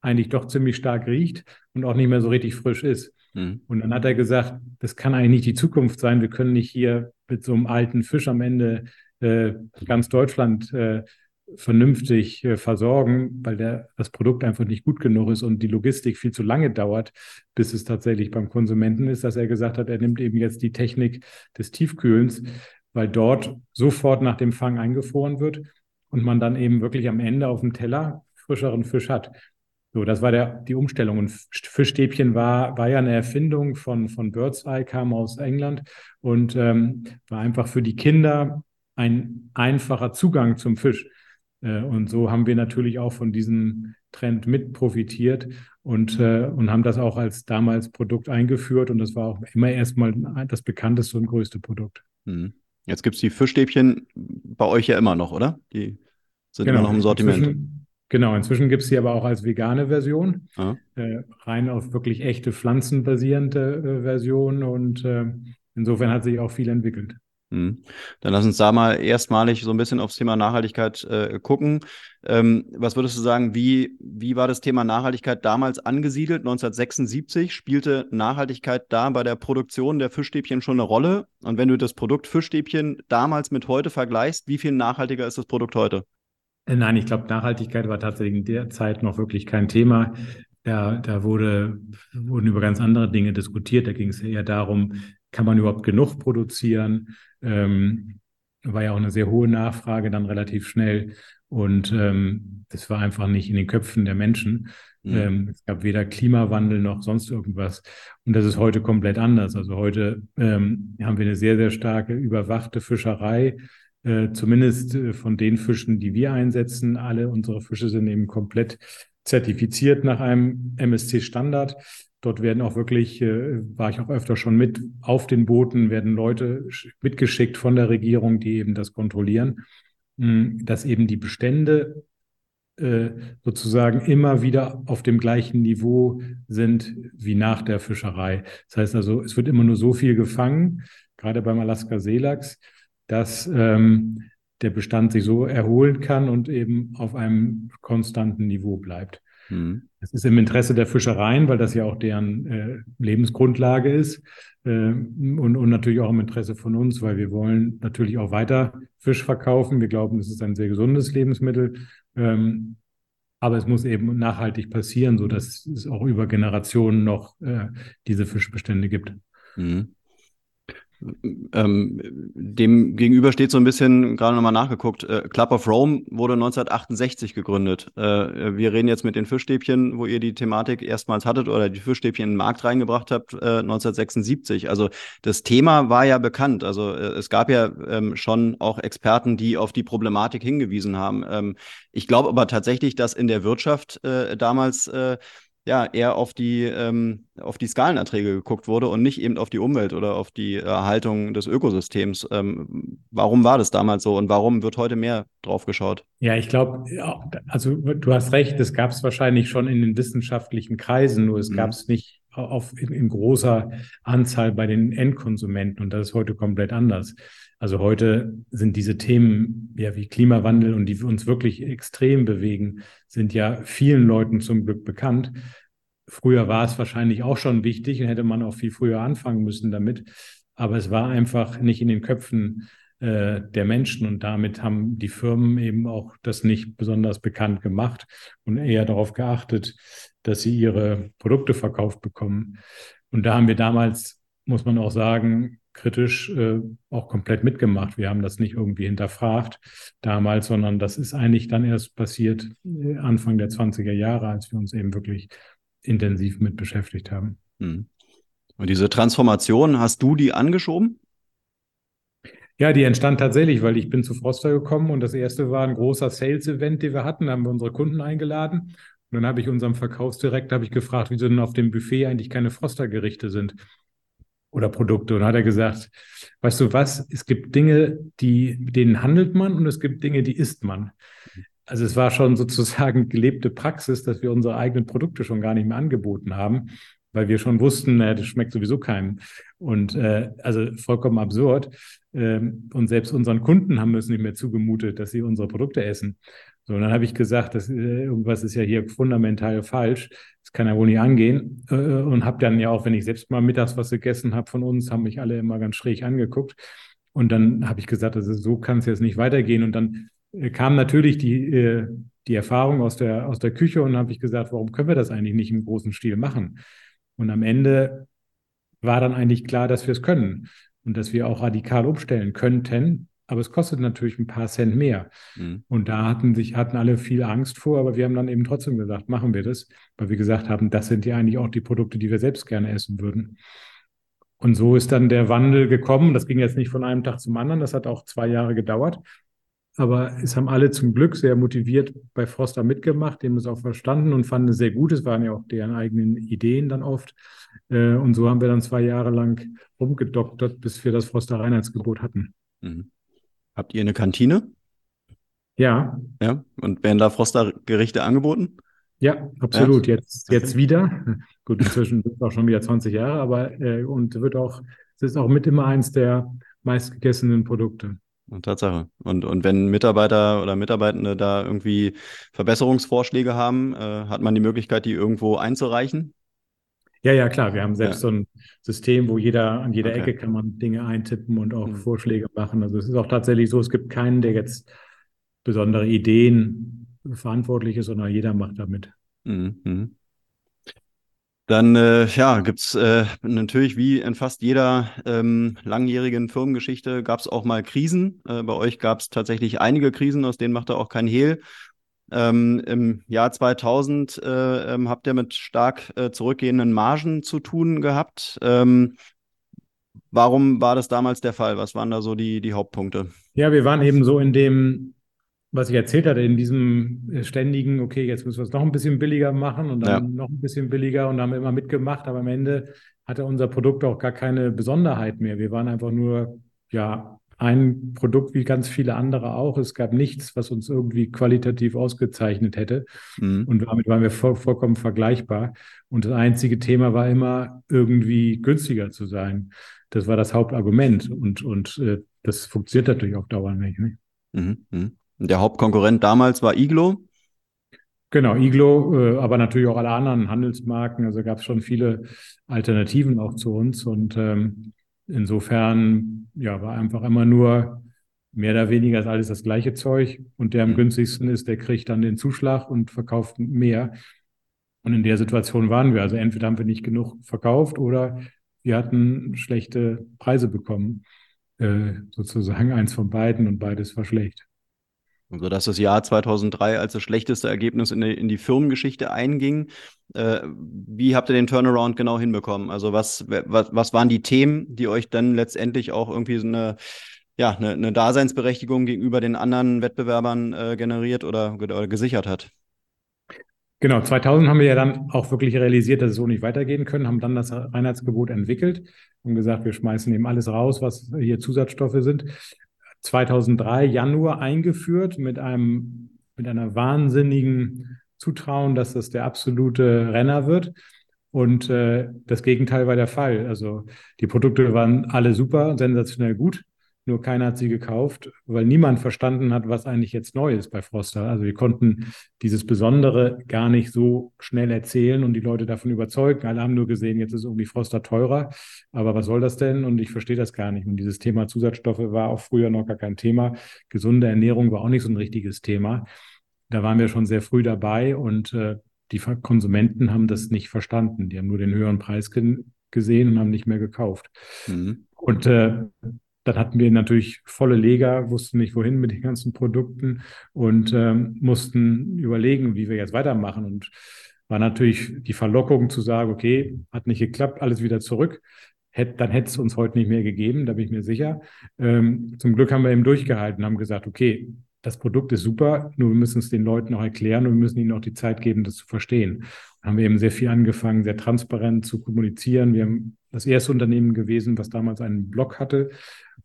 eigentlich doch ziemlich stark riecht und auch nicht mehr so richtig frisch ist. Mhm. Und dann hat er gesagt, das kann eigentlich nicht die Zukunft sein. Wir können nicht hier mit so einem alten Fisch am Ende ganz Deutschland äh, vernünftig äh, versorgen, weil der, das Produkt einfach nicht gut genug ist und die Logistik viel zu lange dauert, bis es tatsächlich beim Konsumenten ist, dass er gesagt hat, er nimmt eben jetzt die Technik des Tiefkühlens, weil dort sofort nach dem Fang eingefroren wird und man dann eben wirklich am Ende auf dem Teller frischeren Fisch hat. So, das war der, die Umstellung. Und Fischstäbchen war, war ja eine Erfindung von, von Birdseye, kam aus England und ähm, war einfach für die Kinder ein einfacher Zugang zum Fisch. Äh, und so haben wir natürlich auch von diesem Trend mit profitiert und, äh, und haben das auch als damals Produkt eingeführt. Und das war auch immer erstmal das bekannteste und größte Produkt. Mhm. Jetzt gibt es die Fischstäbchen bei euch ja immer noch, oder? Die sind genau. immer noch im Sortiment. Inzwischen, genau, inzwischen gibt es sie aber auch als vegane Version, äh, rein auf wirklich echte pflanzenbasierende äh, Version. Und äh, insofern hat sich auch viel entwickelt. Mhm. Dann lass uns da mal erstmalig so ein bisschen aufs Thema Nachhaltigkeit äh, gucken. Ähm, was würdest du sagen, wie, wie war das Thema Nachhaltigkeit damals angesiedelt? 1976 spielte Nachhaltigkeit da bei der Produktion der Fischstäbchen schon eine Rolle? Und wenn du das Produkt Fischstäbchen damals mit heute vergleichst, wie viel nachhaltiger ist das Produkt heute? Äh, nein, ich glaube, Nachhaltigkeit war tatsächlich in der Zeit noch wirklich kein Thema. Da, da wurde, wurden über ganz andere Dinge diskutiert. Da ging es eher darum, kann man überhaupt genug produzieren? Ähm, war ja auch eine sehr hohe Nachfrage dann relativ schnell. Und ähm, das war einfach nicht in den Köpfen der Menschen. Mhm. Ähm, es gab weder Klimawandel noch sonst irgendwas. Und das ist heute komplett anders. Also heute ähm, haben wir eine sehr, sehr starke überwachte Fischerei. Äh, zumindest äh, von den Fischen, die wir einsetzen. Alle unsere Fische sind eben komplett zertifiziert nach einem MSC-Standard. Dort werden auch wirklich, äh, war ich auch öfter schon mit, auf den Booten werden Leute mitgeschickt von der Regierung, die eben das kontrollieren, mh, hm, dass eben die Bestände äh, sozusagen immer wieder auf dem gleichen Niveau sind wie nach der Fischerei. Das heißt also, es wird immer nur so viel gefangen, gerade beim Alaska Seelachs, dass ähm, der Bestand sich so erholen kann und eben auf einem konstanten Niveau bleibt. Mhm. Es ist im Interesse der Fischereien, weil das ja auch deren äh, Lebensgrundlage ist äh, und, und natürlich auch im Interesse von uns, weil wir wollen natürlich auch weiter Fisch verkaufen. Wir glauben, es ist ein sehr gesundes Lebensmittel. Ähm, aber es muss eben nachhaltig passieren, sodass es auch über Generationen noch äh, diese Fischbestände gibt. Mhm. Ähm, dem gegenüber steht so ein bisschen, gerade nochmal nachgeguckt, äh, Club of Rome wurde 1968 gegründet. Äh, wir reden jetzt mit den Fischstäbchen, wo ihr die Thematik erstmals hattet oder die Fischstäbchen in den Markt reingebracht habt, äh, 1976. Also das Thema war ja bekannt. Also äh, es gab ja ähm, schon auch Experten, die auf die Problematik hingewiesen haben. Ähm, ich glaube aber tatsächlich, dass in der Wirtschaft äh, damals äh, ja, eher auf die, ähm, auf die Skalenerträge geguckt wurde und nicht eben auf die Umwelt oder auf die Erhaltung des Ökosystems. Ähm, warum war das damals so und warum wird heute mehr drauf geschaut? Ja, ich glaube, also du hast recht, das gab es wahrscheinlich schon in den wissenschaftlichen Kreisen, nur es mhm. gab es nicht auf, in, in großer Anzahl bei den Endkonsumenten und das ist heute komplett anders. Also heute sind diese Themen ja wie Klimawandel und die uns wirklich extrem bewegen, sind ja vielen Leuten zum Glück bekannt. Früher war es wahrscheinlich auch schon wichtig und hätte man auch viel früher anfangen müssen damit. Aber es war einfach nicht in den Köpfen äh, der Menschen. Und damit haben die Firmen eben auch das nicht besonders bekannt gemacht und eher darauf geachtet, dass sie ihre Produkte verkauft bekommen. Und da haben wir damals, muss man auch sagen, kritisch äh, auch komplett mitgemacht. Wir haben das nicht irgendwie hinterfragt damals, sondern das ist eigentlich dann erst passiert äh, Anfang der 20er Jahre, als wir uns eben wirklich intensiv mit beschäftigt haben. Hm. Und diese Transformation, hast du die angeschoben? Ja, die entstand tatsächlich, weil ich bin zu Froster gekommen und das erste war ein großer Sales-Event, den wir hatten. Da haben wir unsere Kunden eingeladen. Und dann habe ich unserem Verkaufsdirektor ich gefragt, wieso denn auf dem Buffet eigentlich keine Froster-Gerichte sind oder Produkte. Und hat er gesagt, weißt du was, es gibt Dinge, die, denen handelt man und es gibt Dinge, die isst man. Also es war schon sozusagen gelebte Praxis, dass wir unsere eigenen Produkte schon gar nicht mehr angeboten haben weil wir schon wussten, äh, das schmeckt sowieso keinem. Und äh, also vollkommen absurd. Ähm, und selbst unseren Kunden haben wir es nicht mehr zugemutet, dass sie unsere Produkte essen. So, und dann habe ich gesagt, das, äh, irgendwas ist ja hier fundamental falsch. Das kann ja wohl nicht angehen. Äh, und habe dann ja auch, wenn ich selbst mal mittags was gegessen habe von uns, haben mich alle immer ganz schräg angeguckt. Und dann habe ich gesagt, also so kann es jetzt nicht weitergehen. Und dann äh, kam natürlich die, äh, die Erfahrung aus der, aus der Küche und habe ich gesagt, warum können wir das eigentlich nicht im großen Stil machen? Und am Ende war dann eigentlich klar, dass wir es können und dass wir auch radikal umstellen könnten. Aber es kostet natürlich ein paar Cent mehr. Mhm. Und da hatten sich, hatten alle viel Angst vor, aber wir haben dann eben trotzdem gesagt, machen wir das, weil wir gesagt haben, das sind ja eigentlich auch die Produkte, die wir selbst gerne essen würden. Und so ist dann der Wandel gekommen. Das ging jetzt nicht von einem Tag zum anderen, das hat auch zwei Jahre gedauert. Aber es haben alle zum Glück sehr motiviert bei Froster mitgemacht, dem es auch verstanden und fanden es sehr gut. Es waren ja auch deren eigenen Ideen dann oft. Äh, und so haben wir dann zwei Jahre lang rumgedoktert, bis wir das Froster Reinheitsgebot hatten. Mhm. Habt ihr eine Kantine? Ja. Ja. Und werden da Froster Gerichte angeboten? Ja, absolut. Ja. Jetzt, jetzt wieder. Gut, inzwischen sind es auch schon wieder 20 Jahre, aber äh, und wird auch, es ist auch mit immer eins der meistgegessenen Produkte. Tatsache. Und, und wenn Mitarbeiter oder Mitarbeitende da irgendwie Verbesserungsvorschläge haben, äh, hat man die Möglichkeit, die irgendwo einzureichen? Ja, ja, klar. Wir haben selbst ja. so ein System, wo jeder an jeder okay. Ecke kann man Dinge eintippen und auch mhm. Vorschläge machen. Also es ist auch tatsächlich so, es gibt keinen, der jetzt besondere Ideen verantwortlich ist, sondern jeder macht damit. Mhm. mhm. Dann äh, ja, gibt's äh, natürlich wie in fast jeder ähm, langjährigen Firmengeschichte gab es auch mal Krisen. Äh, bei euch gab es tatsächlich einige Krisen, aus denen macht er auch kein Hehl. Ähm, Im Jahr 2000 äh, ähm, habt ihr mit stark äh, zurückgehenden Margen zu tun gehabt. Ähm, warum war das damals der Fall? Was waren da so die, die Hauptpunkte? Ja, wir waren eben so in dem was ich erzählt hatte, in diesem äh, ständigen, okay, jetzt müssen wir es noch ein bisschen billiger machen und dann ja. noch ein bisschen billiger und haben immer mitgemacht, aber am Ende hatte unser Produkt auch gar keine Besonderheit mehr. Wir waren einfach nur, ja, ein Produkt wie ganz viele andere auch. Es gab nichts, was uns irgendwie qualitativ ausgezeichnet hätte. Mhm. Und damit waren wir voll, vollkommen vergleichbar. Und das einzige Thema war immer, irgendwie günstiger zu sein. Das war das Hauptargument. Und, und äh, das funktioniert natürlich auf Dauer nicht. Ne? Mhm. Mhm. Der Hauptkonkurrent damals war Iglo. Genau, Iglo, äh, aber natürlich auch alle anderen Handelsmarken. Also gab es schon viele Alternativen auch zu uns. Und ähm, insofern ja, war einfach immer nur mehr oder weniger ist alles das gleiche Zeug. Und der am mhm. günstigsten ist, der kriegt dann den Zuschlag und verkauft mehr. Und in der Situation waren wir. Also entweder haben wir nicht genug verkauft oder wir hatten schlechte Preise bekommen. Äh, sozusagen eins von beiden und beides war schlecht. Also dass das Jahr 2003 als das schlechteste Ergebnis in die, in die Firmengeschichte einging. Äh, wie habt ihr den Turnaround genau hinbekommen? Also was, was, was waren die Themen, die euch dann letztendlich auch irgendwie so eine, ja, eine, eine Daseinsberechtigung gegenüber den anderen Wettbewerbern äh, generiert oder, oder gesichert hat? Genau, 2000 haben wir ja dann auch wirklich realisiert, dass es so nicht weitergehen können, haben dann das Reinheitsgebot entwickelt und gesagt, wir schmeißen eben alles raus, was hier Zusatzstoffe sind 2003 Januar eingeführt mit einem mit einer wahnsinnigen Zutrauen, dass das der absolute Renner wird. Und äh, das Gegenteil war der Fall. Also die Produkte waren alle super, sensationell gut. Nur keiner hat sie gekauft, weil niemand verstanden hat, was eigentlich jetzt neu ist bei Froster. Also wir konnten dieses Besondere gar nicht so schnell erzählen und die Leute davon überzeugen. Alle haben nur gesehen, jetzt ist irgendwie Froster teurer, aber was soll das denn? Und ich verstehe das gar nicht. Und dieses Thema Zusatzstoffe war auch früher noch gar kein Thema. Gesunde Ernährung war auch nicht so ein richtiges Thema. Da waren wir schon sehr früh dabei und äh, die Konsumenten haben das nicht verstanden. Die haben nur den höheren Preis gesehen und haben nicht mehr gekauft. Mhm. Und äh, dann hatten wir natürlich volle Leger, wussten nicht wohin mit den ganzen Produkten und ähm, mussten überlegen, wie wir jetzt weitermachen. Und war natürlich die Verlockung zu sagen, okay, hat nicht geklappt, alles wieder zurück. Hätt, dann hätte es uns heute nicht mehr gegeben, da bin ich mir sicher. Ähm, zum Glück haben wir eben durchgehalten, haben gesagt, okay, das Produkt ist super, nur wir müssen es den Leuten auch erklären und wir müssen ihnen auch die Zeit geben, das zu verstehen. Da haben wir eben sehr viel angefangen, sehr transparent zu kommunizieren. Wir haben das erste Unternehmen gewesen, was damals einen Blog hatte,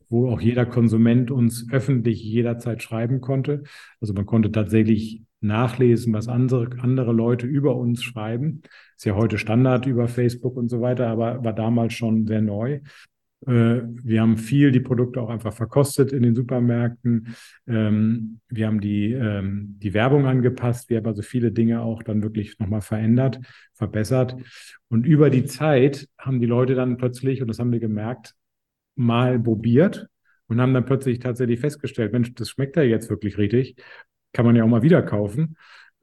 wo auch jeder Konsument uns öffentlich jederzeit schreiben konnte. Also man konnte tatsächlich nachlesen, was andere, andere Leute über uns schreiben. Ist ja heute Standard über Facebook und so weiter, aber war damals schon sehr neu. Äh, wir haben viel die Produkte auch einfach verkostet in den Supermärkten. Ähm, wir haben die, ähm, die Werbung angepasst. Wir haben also viele Dinge auch dann wirklich nochmal verändert, verbessert. Und über die Zeit haben die Leute dann plötzlich, und das haben wir gemerkt, mal probiert und haben dann plötzlich tatsächlich festgestellt, Mensch, das schmeckt ja jetzt wirklich richtig. Kann man ja auch mal wieder kaufen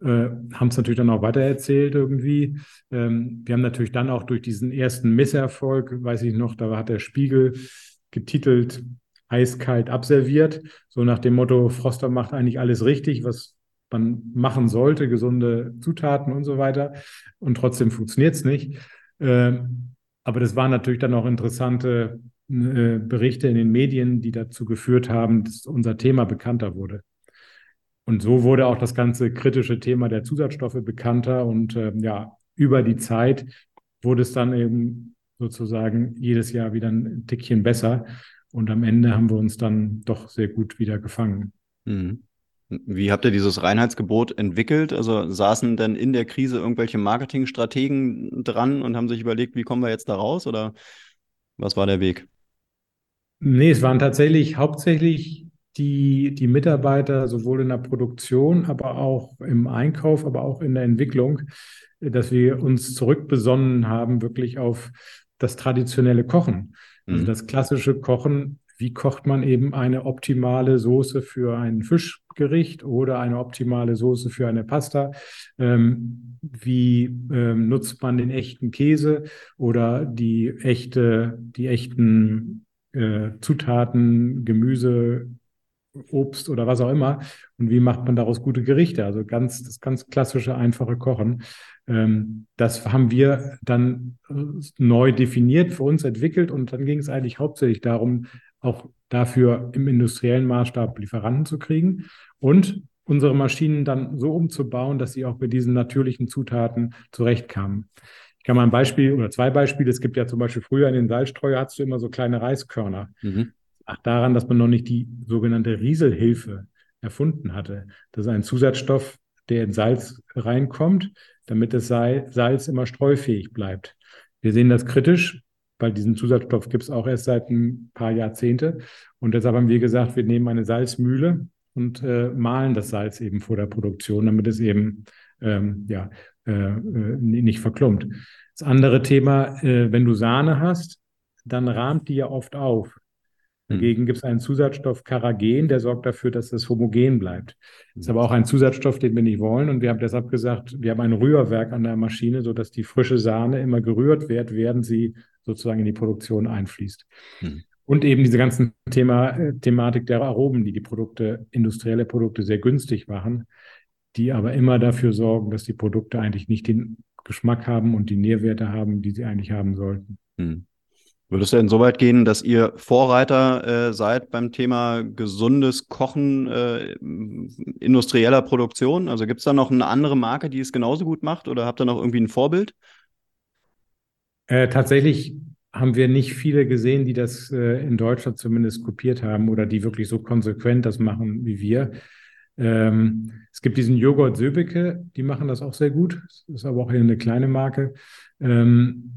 äh, haben es natürlich dann auch weitererzählt irgendwie. Ähm, wir haben natürlich dann auch durch diesen ersten Misserfolg, weiß ich noch, da hat der Spiegel getitelt, eiskalt abserviert, so nach dem Motto, Froster macht eigentlich alles richtig, was man machen sollte, gesunde Zutaten und so weiter. Und trotzdem funktioniert es nicht. Ähm, aber das waren natürlich dann auch interessante äh, Berichte in den Medien, die dazu geführt haben, dass unser Thema bekannter wurde. Und so wurde auch das ganze kritische Thema der Zusatzstoffe bekannter und äh, ja, über die Zeit wurde es dann eben sozusagen jedes Jahr wieder ein Tickchen besser. Und am Ende haben wir uns dann doch sehr gut wieder gefangen. Mhm. Wie habt ihr dieses Reinheitsgebot entwickelt? Also saßen denn in der Krise irgendwelche Marketingstrategen dran und haben sich überlegt, wie kommen wir jetzt da raus? Oder was war der Weg? Nee, es waren tatsächlich hauptsächlich die, die Mitarbeiter sowohl in der Produktion, aber auch im Einkauf, aber auch in der Entwicklung, dass wir uns zurückbesonnen haben, wirklich auf das traditionelle Kochen. Also mhm. das klassische Kochen, wie kocht man eben eine optimale Soße für ein Fischgericht oder eine optimale Soße für eine Pasta? Ähm, wie ähm, nutzt man den echten Käse oder die echte, die echten äh, Zutaten, Gemüse, Obst oder was auch immer. Und wie macht man daraus gute Gerichte? Also ganz, das ganz klassische, einfache Kochen. Ähm, das haben wir dann äh, neu definiert, für uns entwickelt. Und dann ging es eigentlich hauptsächlich darum, auch dafür im industriellen Maßstab Lieferanten zu kriegen und unsere Maschinen dann so umzubauen, dass sie auch mit diesen natürlichen Zutaten zurechtkamen. Ich kann mal ein Beispiel oder zwei Beispiele. Es gibt ja zum Beispiel früher in den Salzstreuer hast du immer so kleine Reiskörner. Mhm lag daran, dass man noch nicht die sogenannte Rieselhilfe erfunden hatte. Das ist ein Zusatzstoff, der in Salz reinkommt, damit das Salz immer streufähig bleibt. Wir sehen das kritisch, weil diesen Zusatzstoff gibt es auch erst seit ein paar Jahrzehnte. Und deshalb haben wir gesagt, wir nehmen eine Salzmühle und äh, mahlen das Salz eben vor der Produktion, damit es eben ähm, ja, äh, äh nicht verklumpt. Das andere Thema, äh, wenn du Sahne hast, dann rahmt die ja oft auf. Dagegen hm. gibt es einen Zusatzstoff Karagen, der sorgt dafür, dass es homogen bleibt. Das ist aber auch ein Zusatzstoff, den wir nicht wollen. Und wir haben deshalb gesagt, wir haben ein Rührwerk an der Maschine, sodass die frische Sahne immer gerührt wird, während sie sozusagen in die Produktion einfließt. Mhm. Und eben diese ganzen Thema, äh, Thematik der Aromen, die die Produkte, industrielle Produkte sehr günstig machen, die aber immer dafür sorgen, dass die Produkte eigentlich nicht den Geschmack haben und die Nährwerte haben, die sie eigentlich haben sollten. Mhm. Würdest du denn so weit gehen, dass ihr Vorreiter äh, seid beim Thema gesundes Kochen äh, industrieller Produktion? Also gibt es da noch eine andere Marke, die es genauso gut macht oder habt ihr noch irgendwie ein Vorbild? Äh, tatsächlich haben wir nicht viele gesehen, die das äh, in Deutschland zumindest kopiert haben oder die wirklich so konsequent das machen wie wir. Ähm, es gibt diesen Joghurt Söbeke, die machen das auch sehr gut. Das ist aber auch eine kleine Marke. Ähm,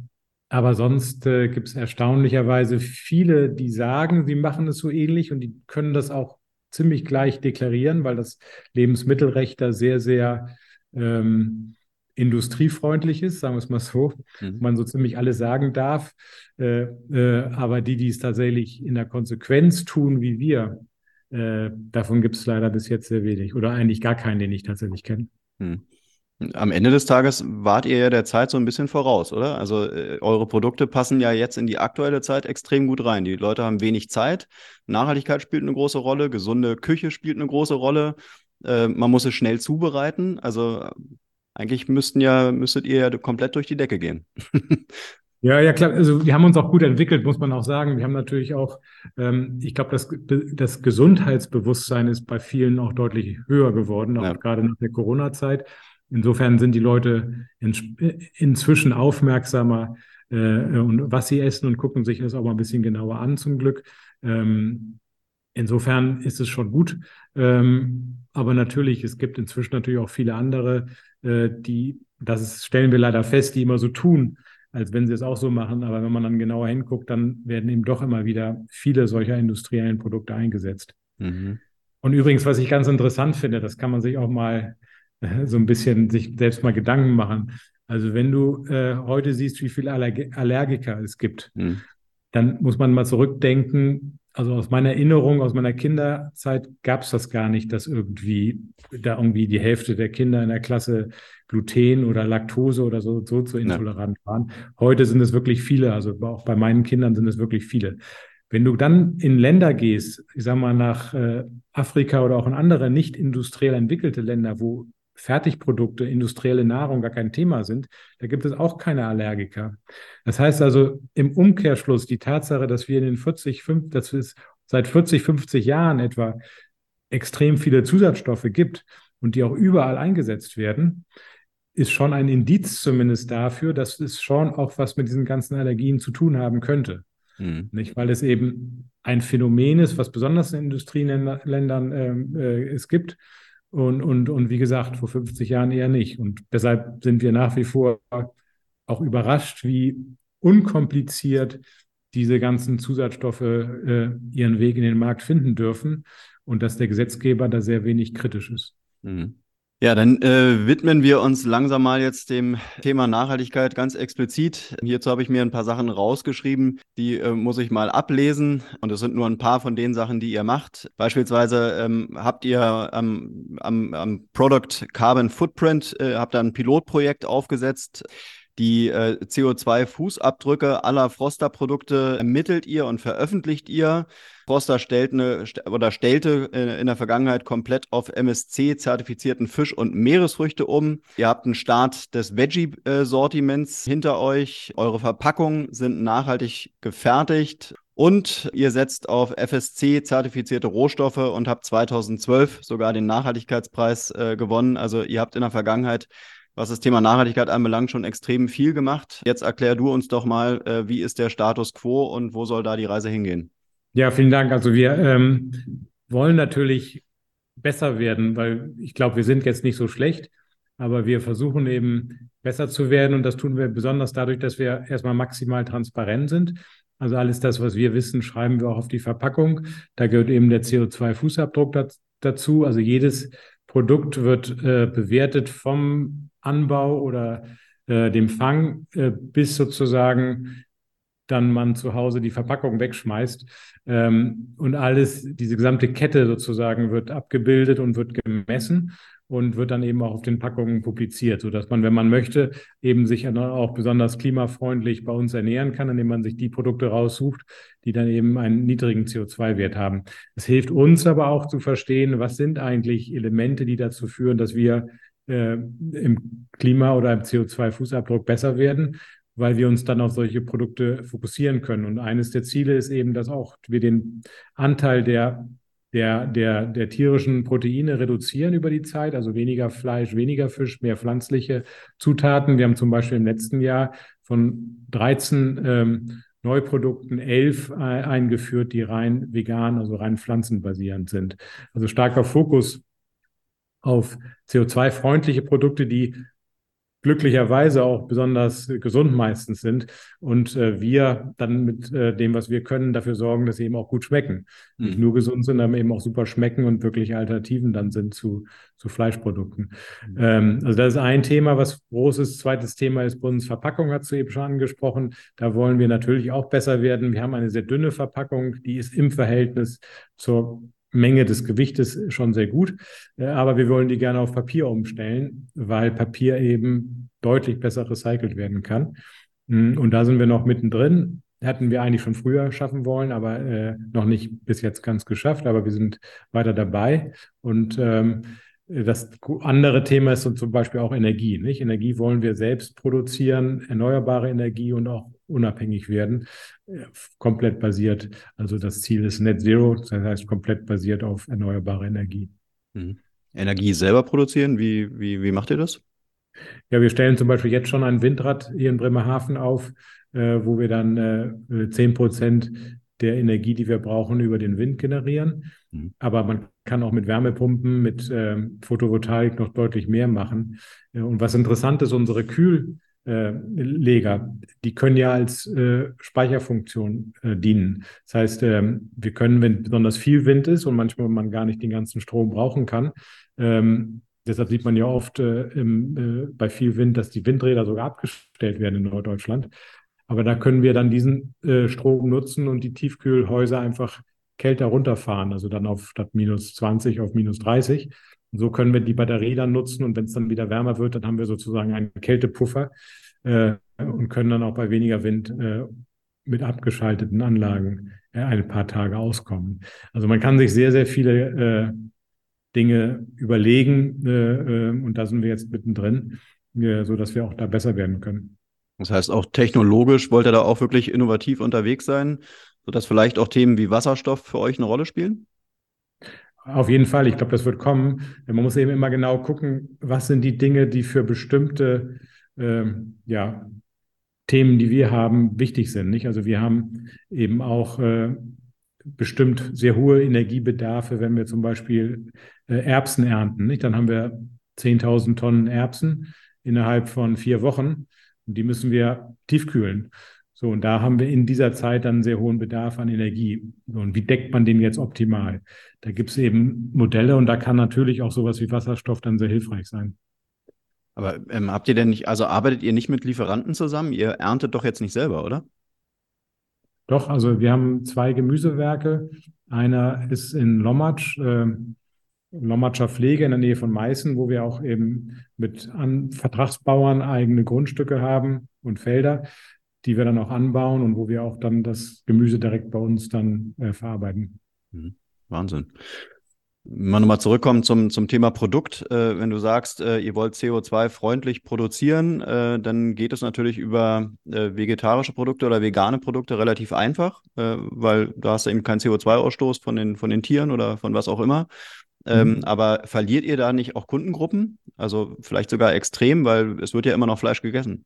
Aber sonst äh, gibt es erstaunlicherweise viele, die sagen, sie machen es so ähnlich und die können das auch ziemlich gleich deklarieren, weil das Lebensmittelrecht da sehr, sehr ähm, industriefreundlich ist, sagen wir es mal so, mhm. man so ziemlich alles sagen darf. Äh, äh, aber die, die es tatsächlich in der Konsequenz tun, wie wir, äh, davon gibt es leider bis jetzt sehr wenig oder eigentlich gar keinen, den ich tatsächlich kenne. Mhm. Am Ende des Tages wart ihr ja der Zeit so ein bisschen voraus, oder? Also äh, eure Produkte passen ja jetzt in die aktuelle Zeit extrem gut rein. Die Leute haben wenig Zeit. Nachhaltigkeit spielt eine große Rolle, gesunde Küche spielt eine große Rolle. Äh, man muss es schnell zubereiten. Also eigentlich müssten ja, müsstet ihr ja komplett durch die Decke gehen. Ja, ja, klar. Also wir haben uns auch gut entwickelt, muss man auch sagen. Wir haben natürlich auch, ähm, ich glaube, das, das Gesundheitsbewusstsein ist bei vielen auch deutlich höher geworden, auch ja. gerade nach der Corona-Zeit. Insofern sind die Leute in, inzwischen aufmerksamer äh, und was sie essen und gucken sich das auch mal ein bisschen genauer an, zum Glück. Ähm, insofern ist es schon gut. Ähm, aber natürlich, es gibt inzwischen natürlich auch viele andere, äh, die, das stellen wir leider fest, die immer so tun, als wenn sie es auch so machen. Aber wenn man dann genauer hinguckt, dann werden eben doch immer wieder viele solcher industriellen Produkte eingesetzt. Mhm. Und übrigens, was ich ganz interessant finde, das kann man sich auch mal so ein bisschen sich selbst mal Gedanken machen. Also wenn du äh, heute siehst, wie viele Allerg Allergiker es gibt, mhm. dann muss man mal zurückdenken. Also aus meiner Erinnerung, aus meiner Kinderzeit gab es das gar nicht, dass irgendwie da irgendwie die Hälfte der Kinder in der Klasse Gluten oder Laktose oder so, so zu intolerant ja. waren. Heute sind es wirklich viele, also auch bei meinen Kindern sind es wirklich viele. Wenn du dann in Länder gehst, ich sag mal nach äh, Afrika oder auch in andere nicht industriell entwickelte Länder, wo Fertigprodukte, industrielle Nahrung gar kein Thema sind, da gibt es auch keine Allergiker. Das heißt also im Umkehrschluss die Tatsache, dass wir in den 40, 50, dass es seit 40, 50 Jahren etwa extrem viele Zusatzstoffe gibt und die auch überall eingesetzt werden, ist schon ein Indiz zumindest dafür, dass es schon auch was mit diesen ganzen Allergien zu tun haben könnte. Mhm. Nicht, weil es eben ein Phänomen ist, was besonders in Industrieländern äh, äh, es gibt und, und, und wie gesagt, vor 50 Jahren eher nicht. Und deshalb sind wir nach wie vor auch überrascht, wie unkompliziert diese ganzen Zusatzstoffe äh, ihren Weg in den Markt finden dürfen und dass der Gesetzgeber da sehr wenig kritisch ist. Mhm. Ja, dann äh, widmen wir uns langsam mal jetzt dem Thema Nachhaltigkeit ganz explizit. Hierzu habe ich mir ein paar Sachen rausgeschrieben, die äh, muss ich mal ablesen. Und es sind nur ein paar von den Sachen, die ihr macht. Beispielsweise ähm, habt ihr am, am, am Product Carbon Footprint, äh, habt da ein Pilotprojekt aufgesetzt. Die äh, CO2-Fußabdrücke aller Froster-Produkte ermittelt ihr und veröffentlicht ihr. Froster stellt eine, oder stellte in der Vergangenheit komplett auf MSC-zertifizierten Fisch- und Meeresfrüchte um. Ihr habt einen Start des Veggie-Sortiments hinter euch. Eure Verpackungen sind nachhaltig gefertigt. Und ihr setzt auf FSC-zertifizierte Rohstoffe und habt 2012 sogar den Nachhaltigkeitspreis äh, gewonnen. Also ihr habt in der Vergangenheit was das Thema Nachhaltigkeit anbelangt, schon extrem viel gemacht. Jetzt erklär du uns doch mal, äh, wie ist der Status quo und wo soll da die Reise hingehen? Ja, vielen Dank. Also wir ähm, wollen natürlich besser werden, weil ich glaube, wir sind jetzt nicht so schlecht, aber wir versuchen eben besser zu werden und das tun wir besonders dadurch, dass wir erstmal maximal transparent sind. Also alles das, was wir wissen, schreiben wir auch auf die Verpackung. Da gehört eben der CO2-Fußabdruck dazu. Also jedes Produkt wird äh, bewertet vom Anbau oder äh, dem Fang, äh, bis sozusagen dann man zu Hause die Verpackung wegschmeißt. Ähm, und alles, diese gesamte Kette sozusagen wird abgebildet und wird gemessen und wird dann eben auch auf den Packungen publiziert, sodass man, wenn man möchte, eben sich auch besonders klimafreundlich bei uns ernähren kann, indem man sich die Produkte raussucht, die dann eben einen niedrigen CO2-Wert haben. Es hilft uns aber auch zu verstehen, was sind eigentlich Elemente, die dazu führen, dass wir äh, im Klima- oder im CO2-Fußabdruck besser werden, weil wir uns dann auf solche Produkte fokussieren können. Und eines der Ziele ist eben, dass auch wir den Anteil der der, der, der tierischen Proteine reduzieren über die Zeit, also weniger Fleisch, weniger Fisch, mehr pflanzliche Zutaten. Wir haben zum Beispiel im letzten Jahr von 13 ähm, Neuprodukten 11 äh, eingeführt, die rein vegan, also rein pflanzenbasierend sind. Also starker Fokus auf CO2-freundliche Produkte, die glücklicherweise auch besonders gesund meistens sind und äh, wir dann mit äh, dem, was wir können, dafür sorgen, dass sie eben auch gut schmecken. Mhm. Nicht nur gesund sind, aber eben auch super schmecken und wirklich Alternativen dann sind zu, zu Fleischprodukten. Mhm. Ähm, also das ist ein Thema, was groß ist. Zweites Thema ist Bundesverpackung, hast du eben schon angesprochen. Da wollen wir natürlich auch besser werden. Wir haben eine sehr dünne Verpackung, die ist im Verhältnis zur Menge des Gewichtes schon sehr gut. Äh, aber wir wollen die gerne auf Papier umstellen, weil Papier eben deutlich besser recycelt werden kann. Mm, und da sind wir noch mittendrin. Hätten wir eigentlich schon früher schaffen wollen, aber äh, noch nicht bis jetzt ganz geschafft. Aber wir sind weiter dabei. Und ähm, das andere Thema ist zum Beispiel auch Energie. Nicht? Energie wollen wir selbst produzieren, erneuerbare Energie und auch unabhängig werden, äh, komplett basiert. Also das Ziel ist Net Zero, das heißt komplett basiert auf erneuerbare Energie. Mhm. Energie selber produzieren, wie, wie, wie macht ihr das? Ja, wir stellen zum Beispiel jetzt schon ein Windrad hier in Bremerhaven auf, äh, wo wir dann äh, 10 Prozent der Energie, die wir brauchen, über den Wind generieren. Mhm. Aber man kann auch mit Wärmepumpen, mit äh, Photovoltaik noch deutlich mehr machen. Äh, und was interessant ist, unsere Kühlleger, die können ja als äh, Speicherfunktion äh, dienen. Das heißt, ähm, wir können, wenn besonders viel Wind ist und manchmal man gar nicht den ganzen Strom brauchen kann, ähm, Deshalb sieht man ja oft äh, im, äh, bei viel Wind, dass die Windräder sogar abgestellt werden in Norddeutschland. Aber da können wir dann diesen äh, Strom nutzen und die Tiefkühlhäuser einfach kälter runterfahren, also dann auf statt minus 20 auf minus 30. Und so können wir die Batterie dann nutzen und wenn es dann wieder wärmer wird, dann haben wir sozusagen einen Kältepuffer äh, und können dann auch bei weniger Wind äh, mit abgeschalteten Anlagen äh, ein paar Tage auskommen. Also man kann sich sehr, sehr viele äh, Dinge überlegen äh, äh, und da sind wir jetzt mittendrin, äh, so dass wir auch da besser werden können. Das heißt, auch technologisch wollt ihr da auch wirklich innovativ unterwegs sein, sodass vielleicht auch Themen wie Wasserstoff für euch eine Rolle spielen? Auf jeden Fall, ich glaube, das wird kommen. Man muss eben immer genau gucken, was sind die Dinge, die für bestimmte ähm, ja, Themen, die wir haben, wichtig sind. Nicht? Also wir haben eben auch äh, bestimmt sehr hohe Energiebedarfe, wenn wir zum Beispiel äh, Erbsen ernten. Nicht? Dann haben wir 10.000 Tonnen Erbsen innerhalb von vier Wochen. Und die müssen wir tiefkühlen. So, und da haben wir in dieser Zeit dann einen sehr hohen Bedarf an Energie. Und wie deckt man den jetzt optimal? Da gibt es eben Modelle und da kann natürlich auch sowas wie Wasserstoff dann sehr hilfreich sein. Aber ähm, habt ihr denn nicht, also arbeitet ihr nicht mit Lieferanten zusammen? Ihr erntet doch jetzt nicht selber, oder? Doch, also wir haben zwei Gemüsewerke. Einer ist in Lommatsch, äh, Lommatscher Pflege in der Nähe von Meißen, wo wir auch eben mit An Vertragsbauern eigene Grundstücke haben und Felder, die wir dann auch anbauen und wo wir auch dann das Gemüse direkt bei uns dann äh, verarbeiten. Mhm. Wahnsinn. Wir nochmal zurückkommen zum, zum Thema Produkt. Äh, wenn du sagst, äh, ihr wollt CO2-freundlich produzieren, äh, dann geht es natürlich über äh, vegetarische Produkte oder vegane Produkte relativ einfach, äh, weil da hast du eben keinen CO2-Ausstoß von den, von den Tieren oder von was auch immer. Ähm, mhm. aber verliert ihr da nicht auch Kundengruppen? Also vielleicht sogar extrem, weil es wird ja immer noch Fleisch gegessen.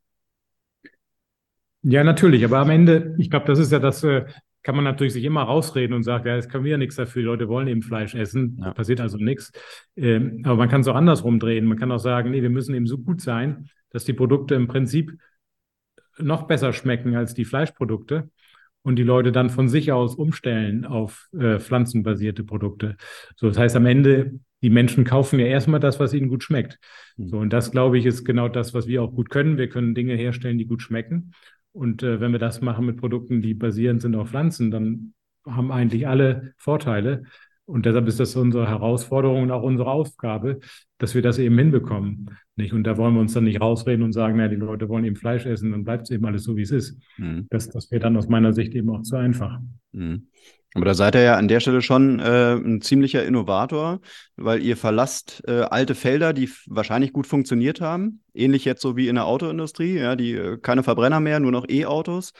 Ja, natürlich. Aber am Ende, ich glaube, das ist ja das, äh, kann man natürlich sich immer rausreden und sagen, ja, jetzt können wir ja nichts dafür, die Leute wollen eben Fleisch essen, ja. passiert also nichts. Ähm, aber man kann es auch andersrum drehen. Man kann auch sagen, nee, wir müssen eben so gut sein, dass die Produkte im Prinzip noch besser schmecken als die Fleischprodukte und die Leute dann von sich aus umstellen auf äh, pflanzenbasierte Produkte. So, das heißt am Ende, die Menschen kaufen ja erstmal das, was ihnen gut schmeckt. Mhm. So, und das, glaube ich, ist genau das, was wir auch gut können. Wir können Dinge herstellen, die gut schmecken. Und äh, wenn wir das machen mit Produkten, die basierend sind auf Pflanzen, dann haben eigentlich alle Vorteile. Und deshalb ist das unsere Herausforderung und auch unsere Aufgabe, dass wir das eben hinbekommen. Nicht? Und da wollen wir uns dann nicht rausreden und sagen, naja, die Leute wollen eben Fleisch essen, dann bleibt es eben alles so, wie es ist. Mhm. Das, das wäre dann aus meiner Sicht eben auch zu einfach. Mhm. Aber da seid ihr ja an der Stelle schon äh, ein ziemlicher Innovator, weil ihr verlasst äh, alte Felder, die wahrscheinlich gut funktioniert haben. Ähnlich jetzt so wie in der Autoindustrie, ja, die äh, keine Verbrenner mehr, nur noch E-Autos.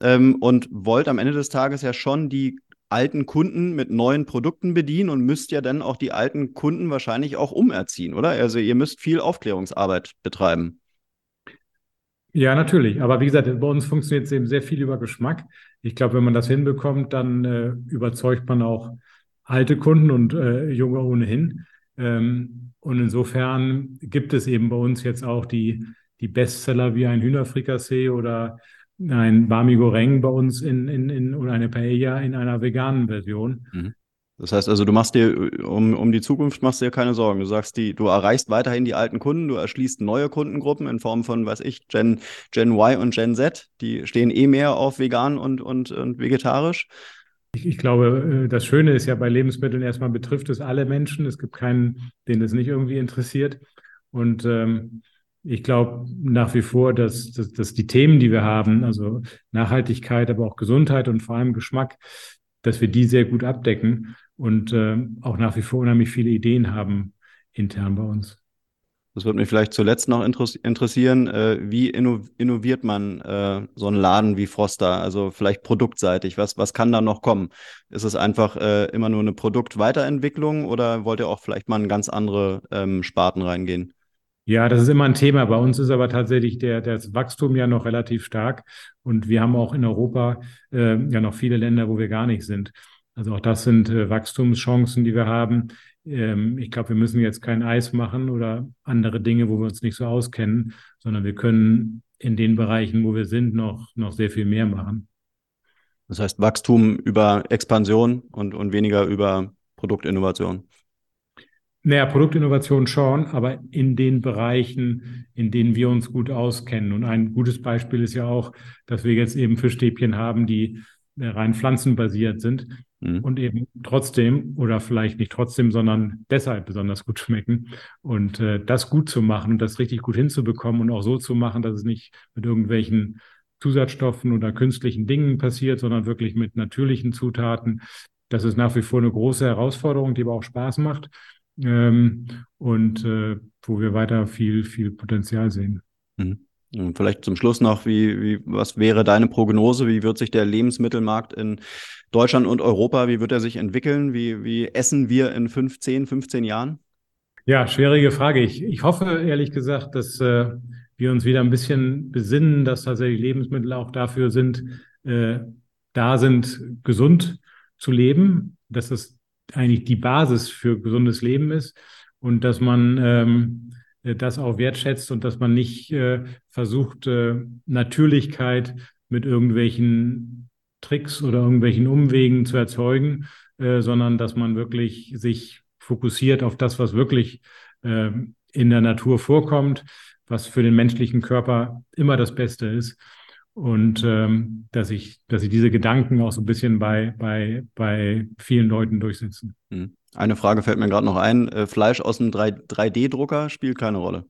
Ähm, und wollt am Ende des Tages ja schon die alten Kunden mit neuen Produkten bedienen und müsst ja dann auch die alten Kunden wahrscheinlich auch umerziehen, oder? Also ihr müsst viel Aufklärungsarbeit betreiben. Ja, natürlich. Aber wie gesagt, bei uns funktioniert es eben sehr viel über Geschmack. Ich glaube, wenn man das hinbekommt, dann äh, überzeugt man auch alte Kunden und äh, junge ohnehin. Ähm, und insofern gibt es eben bei uns jetzt auch die, die Bestseller wie ein Hühnerfrikassee oder ein Bami Goreng bei uns in, in, in oder eine Paella in einer veganen Version. Mhm. Das heißt also, du machst dir um, um die Zukunft machst dir keine Sorgen. Du sagst, die, du erreichst weiterhin die alten Kunden, du erschließt neue Kundengruppen in Form von, weiß ich, Gen, Gen Y und Gen Z. Die stehen eh mehr auf vegan und, und, und vegetarisch. Ich, ich glaube, äh, das Schöne ist ja bei Lebensmitteln erstmal betrifft es alle Menschen. Es gibt keinen, den das nicht irgendwie interessiert. Und ähm, ich glaube nach wie vor, dass, dass, dass die Themen, die wir haben, also Nachhaltigkeit, aber auch Gesundheit und vor allem Geschmack, dass wir die sehr gut abdecken und äh, auch nach wie vor unheimlich viele Ideen haben intern bei uns. Das würde mich vielleicht zuletzt noch interessieren. Äh, wie innoviert man äh, so einen Laden wie Froster? Also vielleicht produktseitig. Was, was kann da noch kommen? Ist es einfach äh, immer nur eine Produktweiterentwicklung oder wollt ihr auch vielleicht mal in ganz andere ähm, Sparten reingehen? Ja, das ist immer ein Thema. Bei uns ist aber tatsächlich der, das Wachstum ja noch relativ stark. Und wir haben auch in Europa äh, ja noch viele Länder, wo wir gar nicht sind. Also auch das sind äh, Wachstumschancen, die wir haben. Ähm, ich glaube, wir müssen jetzt kein Eis machen oder andere Dinge, wo wir uns nicht so auskennen, sondern wir können in den Bereichen, wo wir sind, noch, noch sehr viel mehr machen. Das heißt Wachstum über Expansion und, und weniger über Produktinnovation. Naja, Produktinnovation schon, aber in den Bereichen, in denen wir uns gut auskennen. Und ein gutes Beispiel ist ja auch, dass wir jetzt eben Fischstäbchen haben, die äh, rein pflanzenbasiert sind mhm. und eben trotzdem oder vielleicht nicht trotzdem, sondern deshalb besonders gut schmecken. Und äh, das gut zu machen und das richtig gut hinzubekommen und auch so zu machen, dass es nicht mit irgendwelchen Zusatzstoffen oder künstlichen Dingen passiert, sondern wirklich mit natürlichen Zutaten. Das ist nach wie vor eine große Herausforderung, die aber auch Spaß macht ähm, und äh, wo wir weiter viel, viel Potenzial sehen. Mhm. Und vielleicht zum Schluss noch, wie, wie, was wäre deine Prognose? Wie wird sich der Lebensmittelmarkt in Deutschland und Europa, wie wird er sich entwickeln? Wie, wie essen wir in 15, 15 Jahren? Ja, schwierige Frage. Ich, ich hoffe ehrlich gesagt, dass äh, wir uns wieder ein bisschen besinnen, dass tatsächlich Lebensmittel auch dafür sind, äh, da sind, gesund zu leben, dass das eigentlich die Basis für gesundes Leben ist und dass man ähm, das auch wertschätzt und dass man nicht äh, versucht, äh, Natürlichkeit mit irgendwelchen Tricks oder irgendwelchen Umwegen zu erzeugen, äh, sondern dass man wirklich sich fokussiert auf das, was wirklich äh, in der Natur vorkommt, was für den menschlichen Körper immer das Beste ist und ähm, dass ich, dass ich diese Gedanken auch so ein bisschen bei, bei, bei vielen Leuten durchsetzen. Hm. Eine Frage fällt mir gerade noch ein. Äh, Fleisch aus einem 3D-Drucker spielt keine Rolle.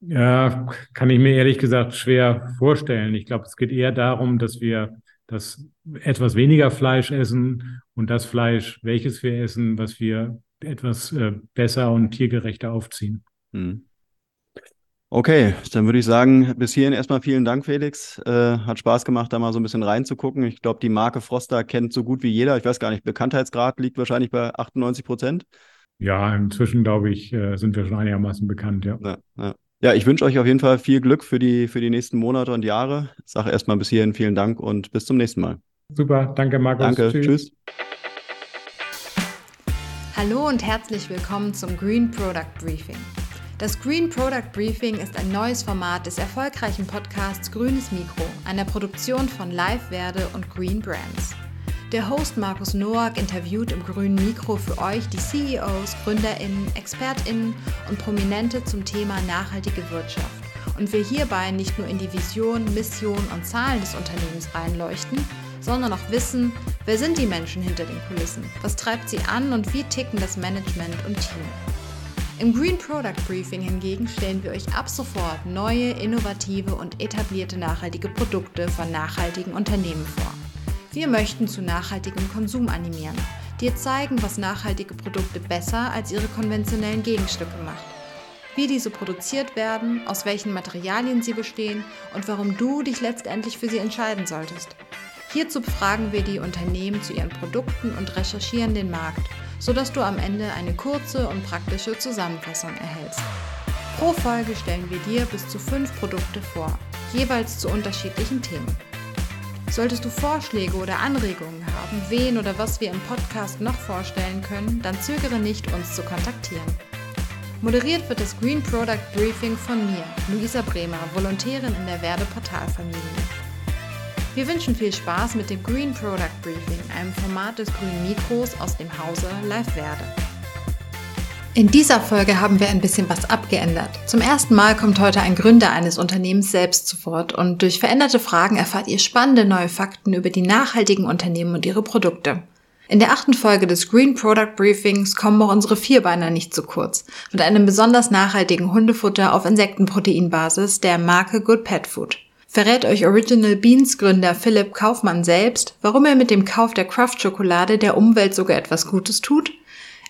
Ja, kann ich mir ehrlich gesagt schwer vorstellen. Ich glaube, es geht eher darum, dass wir das etwas weniger Fleisch essen und das Fleisch, welches wir essen, was wir etwas äh, besser und tiergerechter aufziehen. Hm. Okay, dann würde ich sagen, bis hierhin erstmal vielen Dank, Felix. Äh, hat Spaß gemacht, da mal so ein bisschen reinzugucken. Ich glaube, die Marke Froster kennt so gut wie jeder. Ich weiß gar nicht, Bekanntheitsgrad liegt wahrscheinlich bei 98 Prozent. Ja, inzwischen glaube ich, äh, sind wir schon einigermaßen bekannt, ja. Ja, ja. ja ich wünsche euch auf jeden Fall viel Glück für die, für die nächsten Monate und Jahre. Ich sage erstmal bis hierhin vielen Dank und bis zum nächsten Mal. Super, danke Markus. Danke, tschüss. tschüss. Hallo und herzlich willkommen zum Green Product Briefing. Das Green Product Briefing ist ein neues Format des erfolgreichen Podcasts Grünes Mikro, einer Produktion von Live Werde und Green Brands. Der Host Markus Noack interviewt im grünen Mikro für euch die CEOs, GründerInnen, ExpertInnen und Prominente zum Thema nachhaltige Wirtschaft. Und wir hierbei nicht nur in die Vision, Mission und Zahlen des Unternehmens reinleuchten, sondern auch wissen, wer sind die Menschen hinter den Kulissen, was treibt sie an und wie ticken das Management und Team. Im Green Product Briefing hingegen stellen wir euch ab sofort neue, innovative und etablierte nachhaltige Produkte von nachhaltigen Unternehmen vor. Wir möchten zu nachhaltigem Konsum animieren, dir zeigen, was nachhaltige Produkte besser als ihre konventionellen Gegenstücke macht. Wie diese produziert werden, aus welchen Materialien sie bestehen und warum du dich letztendlich für sie entscheiden solltest. Hierzu befragen wir die Unternehmen zu ihren Produkten und recherchieren den Markt sodass du am Ende eine kurze und praktische Zusammenfassung erhältst. Pro Folge stellen wir dir bis zu fünf Produkte vor, jeweils zu unterschiedlichen Themen. Solltest du Vorschläge oder Anregungen haben, wen oder was wir im Podcast noch vorstellen können, dann zögere nicht, uns zu kontaktieren. Moderiert wird das Green Product Briefing von mir, Luisa Bremer, Volontärin in der Werde Portalfamilie. Wir wünschen viel Spaß mit dem Green Product Briefing, einem Format des grünen Mikros aus dem Hause Live Werde. In dieser Folge haben wir ein bisschen was abgeändert. Zum ersten Mal kommt heute ein Gründer eines Unternehmens selbst zu Wort und durch veränderte Fragen erfahrt ihr spannende neue Fakten über die nachhaltigen Unternehmen und ihre Produkte. In der achten Folge des Green Product Briefings kommen auch unsere Vierbeiner nicht zu kurz. Mit einem besonders nachhaltigen Hundefutter auf Insektenproteinbasis der Marke Good Pet Food. Verrät euch Original Beans Gründer Philipp Kaufmann selbst, warum er mit dem Kauf der Kraft Schokolade der Umwelt sogar etwas Gutes tut?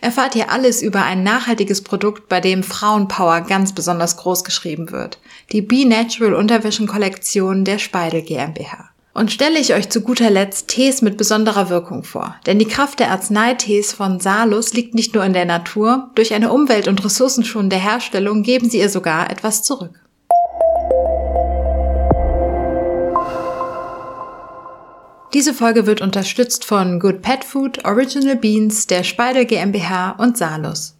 Erfahrt ihr alles über ein nachhaltiges Produkt, bei dem Frauenpower ganz besonders groß geschrieben wird. Die Be Natural Unterwäschenkollektion der Speidel GmbH. Und stelle ich euch zu guter Letzt Tees mit besonderer Wirkung vor. Denn die Kraft der Arzneitees von Salus liegt nicht nur in der Natur, durch eine umwelt- und ressourcenschonende Herstellung geben sie ihr sogar etwas zurück. Diese Folge wird unterstützt von Good Pet Food, Original Beans, der Speidel GmbH und Salus.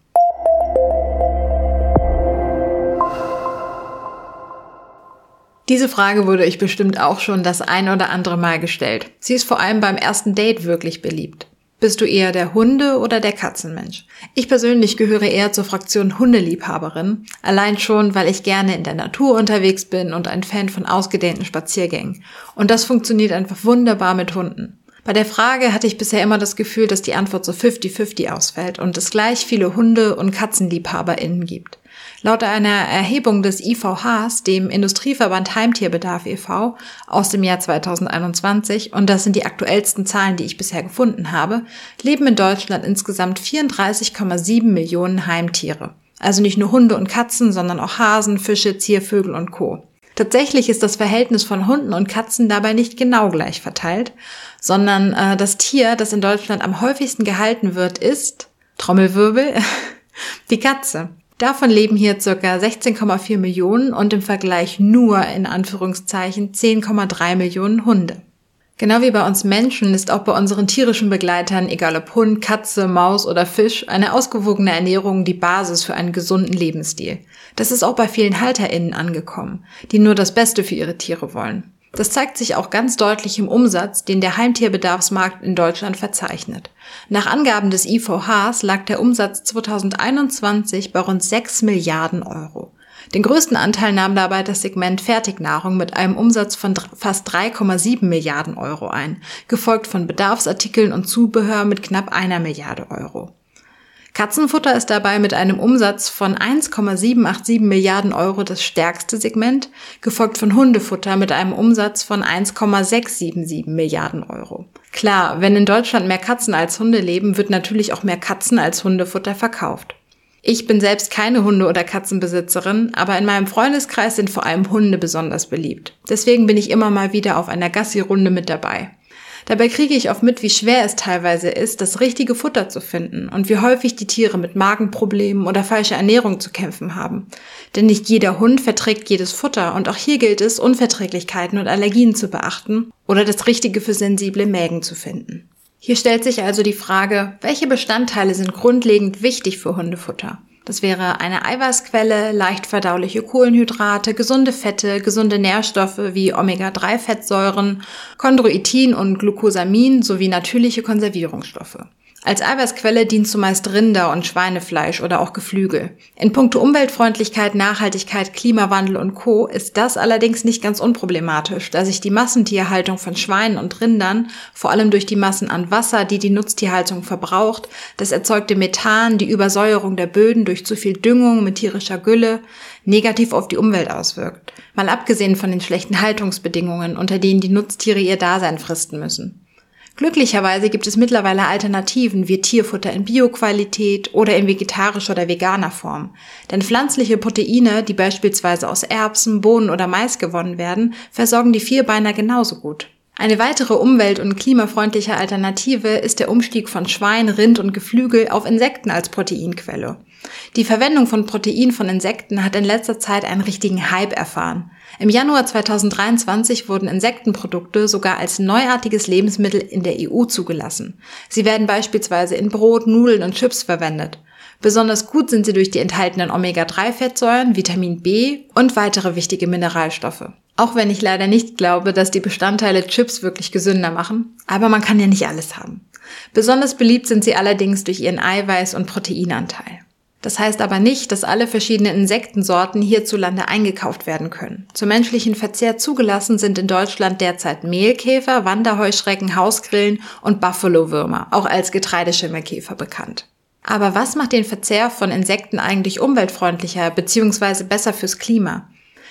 Diese Frage wurde ich bestimmt auch schon das ein oder andere Mal gestellt. Sie ist vor allem beim ersten Date wirklich beliebt. Bist du eher der Hunde- oder der Katzenmensch? Ich persönlich gehöre eher zur Fraktion Hundeliebhaberin, allein schon, weil ich gerne in der Natur unterwegs bin und ein Fan von ausgedehnten Spaziergängen. Und das funktioniert einfach wunderbar mit Hunden. Bei der Frage hatte ich bisher immer das Gefühl, dass die Antwort so 50-50 ausfällt und es gleich viele Hunde- und KatzenliebhaberInnen gibt. Laut einer Erhebung des IVHs, dem Industrieverband Heimtierbedarf e.V., aus dem Jahr 2021, und das sind die aktuellsten Zahlen, die ich bisher gefunden habe, leben in Deutschland insgesamt 34,7 Millionen Heimtiere. Also nicht nur Hunde und Katzen, sondern auch Hasen, Fische, Ziervögel und Co. Tatsächlich ist das Verhältnis von Hunden und Katzen dabei nicht genau gleich verteilt, sondern äh, das Tier, das in Deutschland am häufigsten gehalten wird, ist Trommelwirbel, die Katze. Davon leben hier circa 16,4 Millionen und im Vergleich nur in Anführungszeichen 10,3 Millionen Hunde. Genau wie bei uns Menschen ist auch bei unseren tierischen Begleitern, egal ob Hund, Katze, Maus oder Fisch, eine ausgewogene Ernährung die Basis für einen gesunden Lebensstil. Das ist auch bei vielen HalterInnen angekommen, die nur das Beste für ihre Tiere wollen. Das zeigt sich auch ganz deutlich im Umsatz, den der Heimtierbedarfsmarkt in Deutschland verzeichnet. Nach Angaben des IVHs lag der Umsatz 2021 bei rund 6 Milliarden Euro. Den größten Anteil nahm dabei das Segment Fertignahrung mit einem Umsatz von fast 3,7 Milliarden Euro ein, gefolgt von Bedarfsartikeln und Zubehör mit knapp einer Milliarde Euro. Katzenfutter ist dabei mit einem Umsatz von 1,787 Milliarden Euro das stärkste Segment, gefolgt von Hundefutter mit einem Umsatz von 1,677 Milliarden Euro. Klar, wenn in Deutschland mehr Katzen als Hunde leben, wird natürlich auch mehr Katzen als Hundefutter verkauft. Ich bin selbst keine Hunde- oder Katzenbesitzerin, aber in meinem Freundeskreis sind vor allem Hunde besonders beliebt. Deswegen bin ich immer mal wieder auf einer Gassi-Runde mit dabei. Dabei kriege ich oft mit, wie schwer es teilweise ist, das richtige Futter zu finden und wie häufig die Tiere mit Magenproblemen oder falscher Ernährung zu kämpfen haben. Denn nicht jeder Hund verträgt jedes Futter und auch hier gilt es, Unverträglichkeiten und Allergien zu beachten oder das Richtige für sensible Mägen zu finden. Hier stellt sich also die Frage, welche Bestandteile sind grundlegend wichtig für Hundefutter? Das wäre eine Eiweißquelle, leicht verdauliche Kohlenhydrate, gesunde Fette, gesunde Nährstoffe wie Omega-3-Fettsäuren, Chondroitin und Glucosamin sowie natürliche Konservierungsstoffe. Als Eiweißquelle dient zumeist Rinder- und Schweinefleisch oder auch Geflügel. In puncto Umweltfreundlichkeit, Nachhaltigkeit, Klimawandel und Co. ist das allerdings nicht ganz unproblematisch, da sich die Massentierhaltung von Schweinen und Rindern, vor allem durch die Massen an Wasser, die die Nutztierhaltung verbraucht, das erzeugte Methan, die Übersäuerung der Böden durch zu viel Düngung mit tierischer Gülle, negativ auf die Umwelt auswirkt. Mal abgesehen von den schlechten Haltungsbedingungen, unter denen die Nutztiere ihr Dasein fristen müssen. Glücklicherweise gibt es mittlerweile Alternativen wie Tierfutter in Bioqualität oder in vegetarischer oder veganer Form. Denn pflanzliche Proteine, die beispielsweise aus Erbsen, Bohnen oder Mais gewonnen werden, versorgen die Vierbeiner genauso gut. Eine weitere umwelt- und klimafreundliche Alternative ist der Umstieg von Schwein, Rind und Geflügel auf Insekten als Proteinquelle. Die Verwendung von Protein von Insekten hat in letzter Zeit einen richtigen Hype erfahren. Im Januar 2023 wurden Insektenprodukte sogar als neuartiges Lebensmittel in der EU zugelassen. Sie werden beispielsweise in Brot, Nudeln und Chips verwendet. Besonders gut sind sie durch die enthaltenen Omega-3-Fettsäuren, Vitamin B und weitere wichtige Mineralstoffe. Auch wenn ich leider nicht glaube, dass die Bestandteile Chips wirklich gesünder machen, aber man kann ja nicht alles haben. Besonders beliebt sind sie allerdings durch ihren Eiweiß- und Proteinanteil. Das heißt aber nicht, dass alle verschiedenen Insektensorten hierzulande eingekauft werden können. Zum menschlichen Verzehr zugelassen sind in Deutschland derzeit Mehlkäfer, Wanderheuschrecken, Hausgrillen und Buffalo-Würmer, auch als Getreideschimmelkäfer bekannt. Aber was macht den Verzehr von Insekten eigentlich umweltfreundlicher bzw. besser fürs Klima?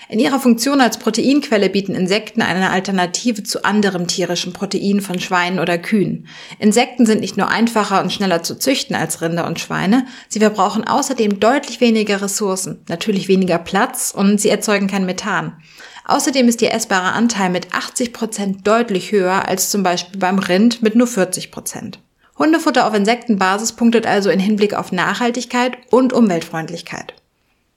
In ihrer Funktion als Proteinquelle bieten Insekten eine Alternative zu anderem tierischen Protein von Schweinen oder Kühen. Insekten sind nicht nur einfacher und schneller zu züchten als Rinder und Schweine, sie verbrauchen außerdem deutlich weniger Ressourcen, natürlich weniger Platz und sie erzeugen kein Methan. Außerdem ist ihr essbarer Anteil mit 80 Prozent deutlich höher als zum Beispiel beim Rind mit nur 40 Prozent. Hundefutter auf Insektenbasis punktet also in Hinblick auf Nachhaltigkeit und Umweltfreundlichkeit.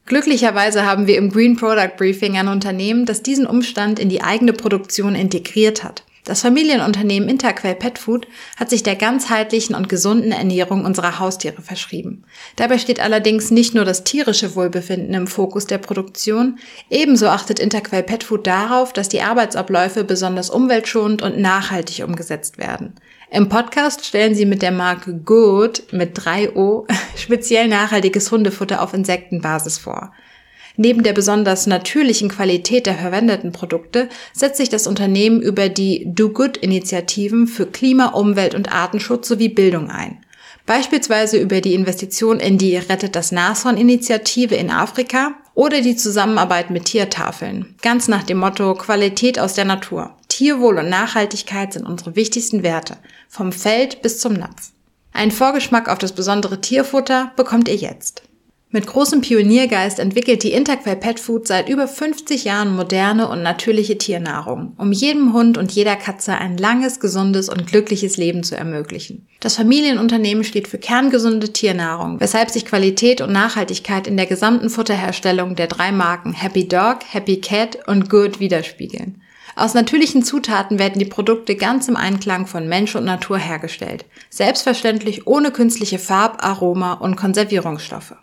Glücklicherweise haben wir im Green Product Briefing ein Unternehmen, das diesen Umstand in die eigene Produktion integriert hat. Das Familienunternehmen Interquell Pet Food hat sich der ganzheitlichen und gesunden Ernährung unserer Haustiere verschrieben. Dabei steht allerdings nicht nur das tierische Wohlbefinden im Fokus der Produktion, ebenso achtet Interquell Pet Food darauf, dass die Arbeitsabläufe besonders umweltschonend und nachhaltig umgesetzt werden. Im Podcast stellen sie mit der Marke Good mit 3O speziell nachhaltiges Hundefutter auf Insektenbasis vor. Neben der besonders natürlichen Qualität der verwendeten Produkte setzt sich das Unternehmen über die Do Good Initiativen für Klima, Umwelt und Artenschutz sowie Bildung ein. Beispielsweise über die Investition in die Rettet das Nashorn Initiative in Afrika oder die Zusammenarbeit mit Tiertafeln. Ganz nach dem Motto Qualität aus der Natur. Tierwohl und Nachhaltigkeit sind unsere wichtigsten Werte, vom Feld bis zum Napf. Einen Vorgeschmack auf das besondere Tierfutter bekommt ihr jetzt. Mit großem Pioniergeist entwickelt die Interquell Pet Food seit über 50 Jahren moderne und natürliche Tiernahrung, um jedem Hund und jeder Katze ein langes, gesundes und glückliches Leben zu ermöglichen. Das Familienunternehmen steht für kerngesunde Tiernahrung, weshalb sich Qualität und Nachhaltigkeit in der gesamten Futterherstellung der drei Marken Happy Dog, Happy Cat und Good widerspiegeln. Aus natürlichen Zutaten werden die Produkte ganz im Einklang von Mensch und Natur hergestellt. Selbstverständlich ohne künstliche Farb-, Aroma- und Konservierungsstoffe.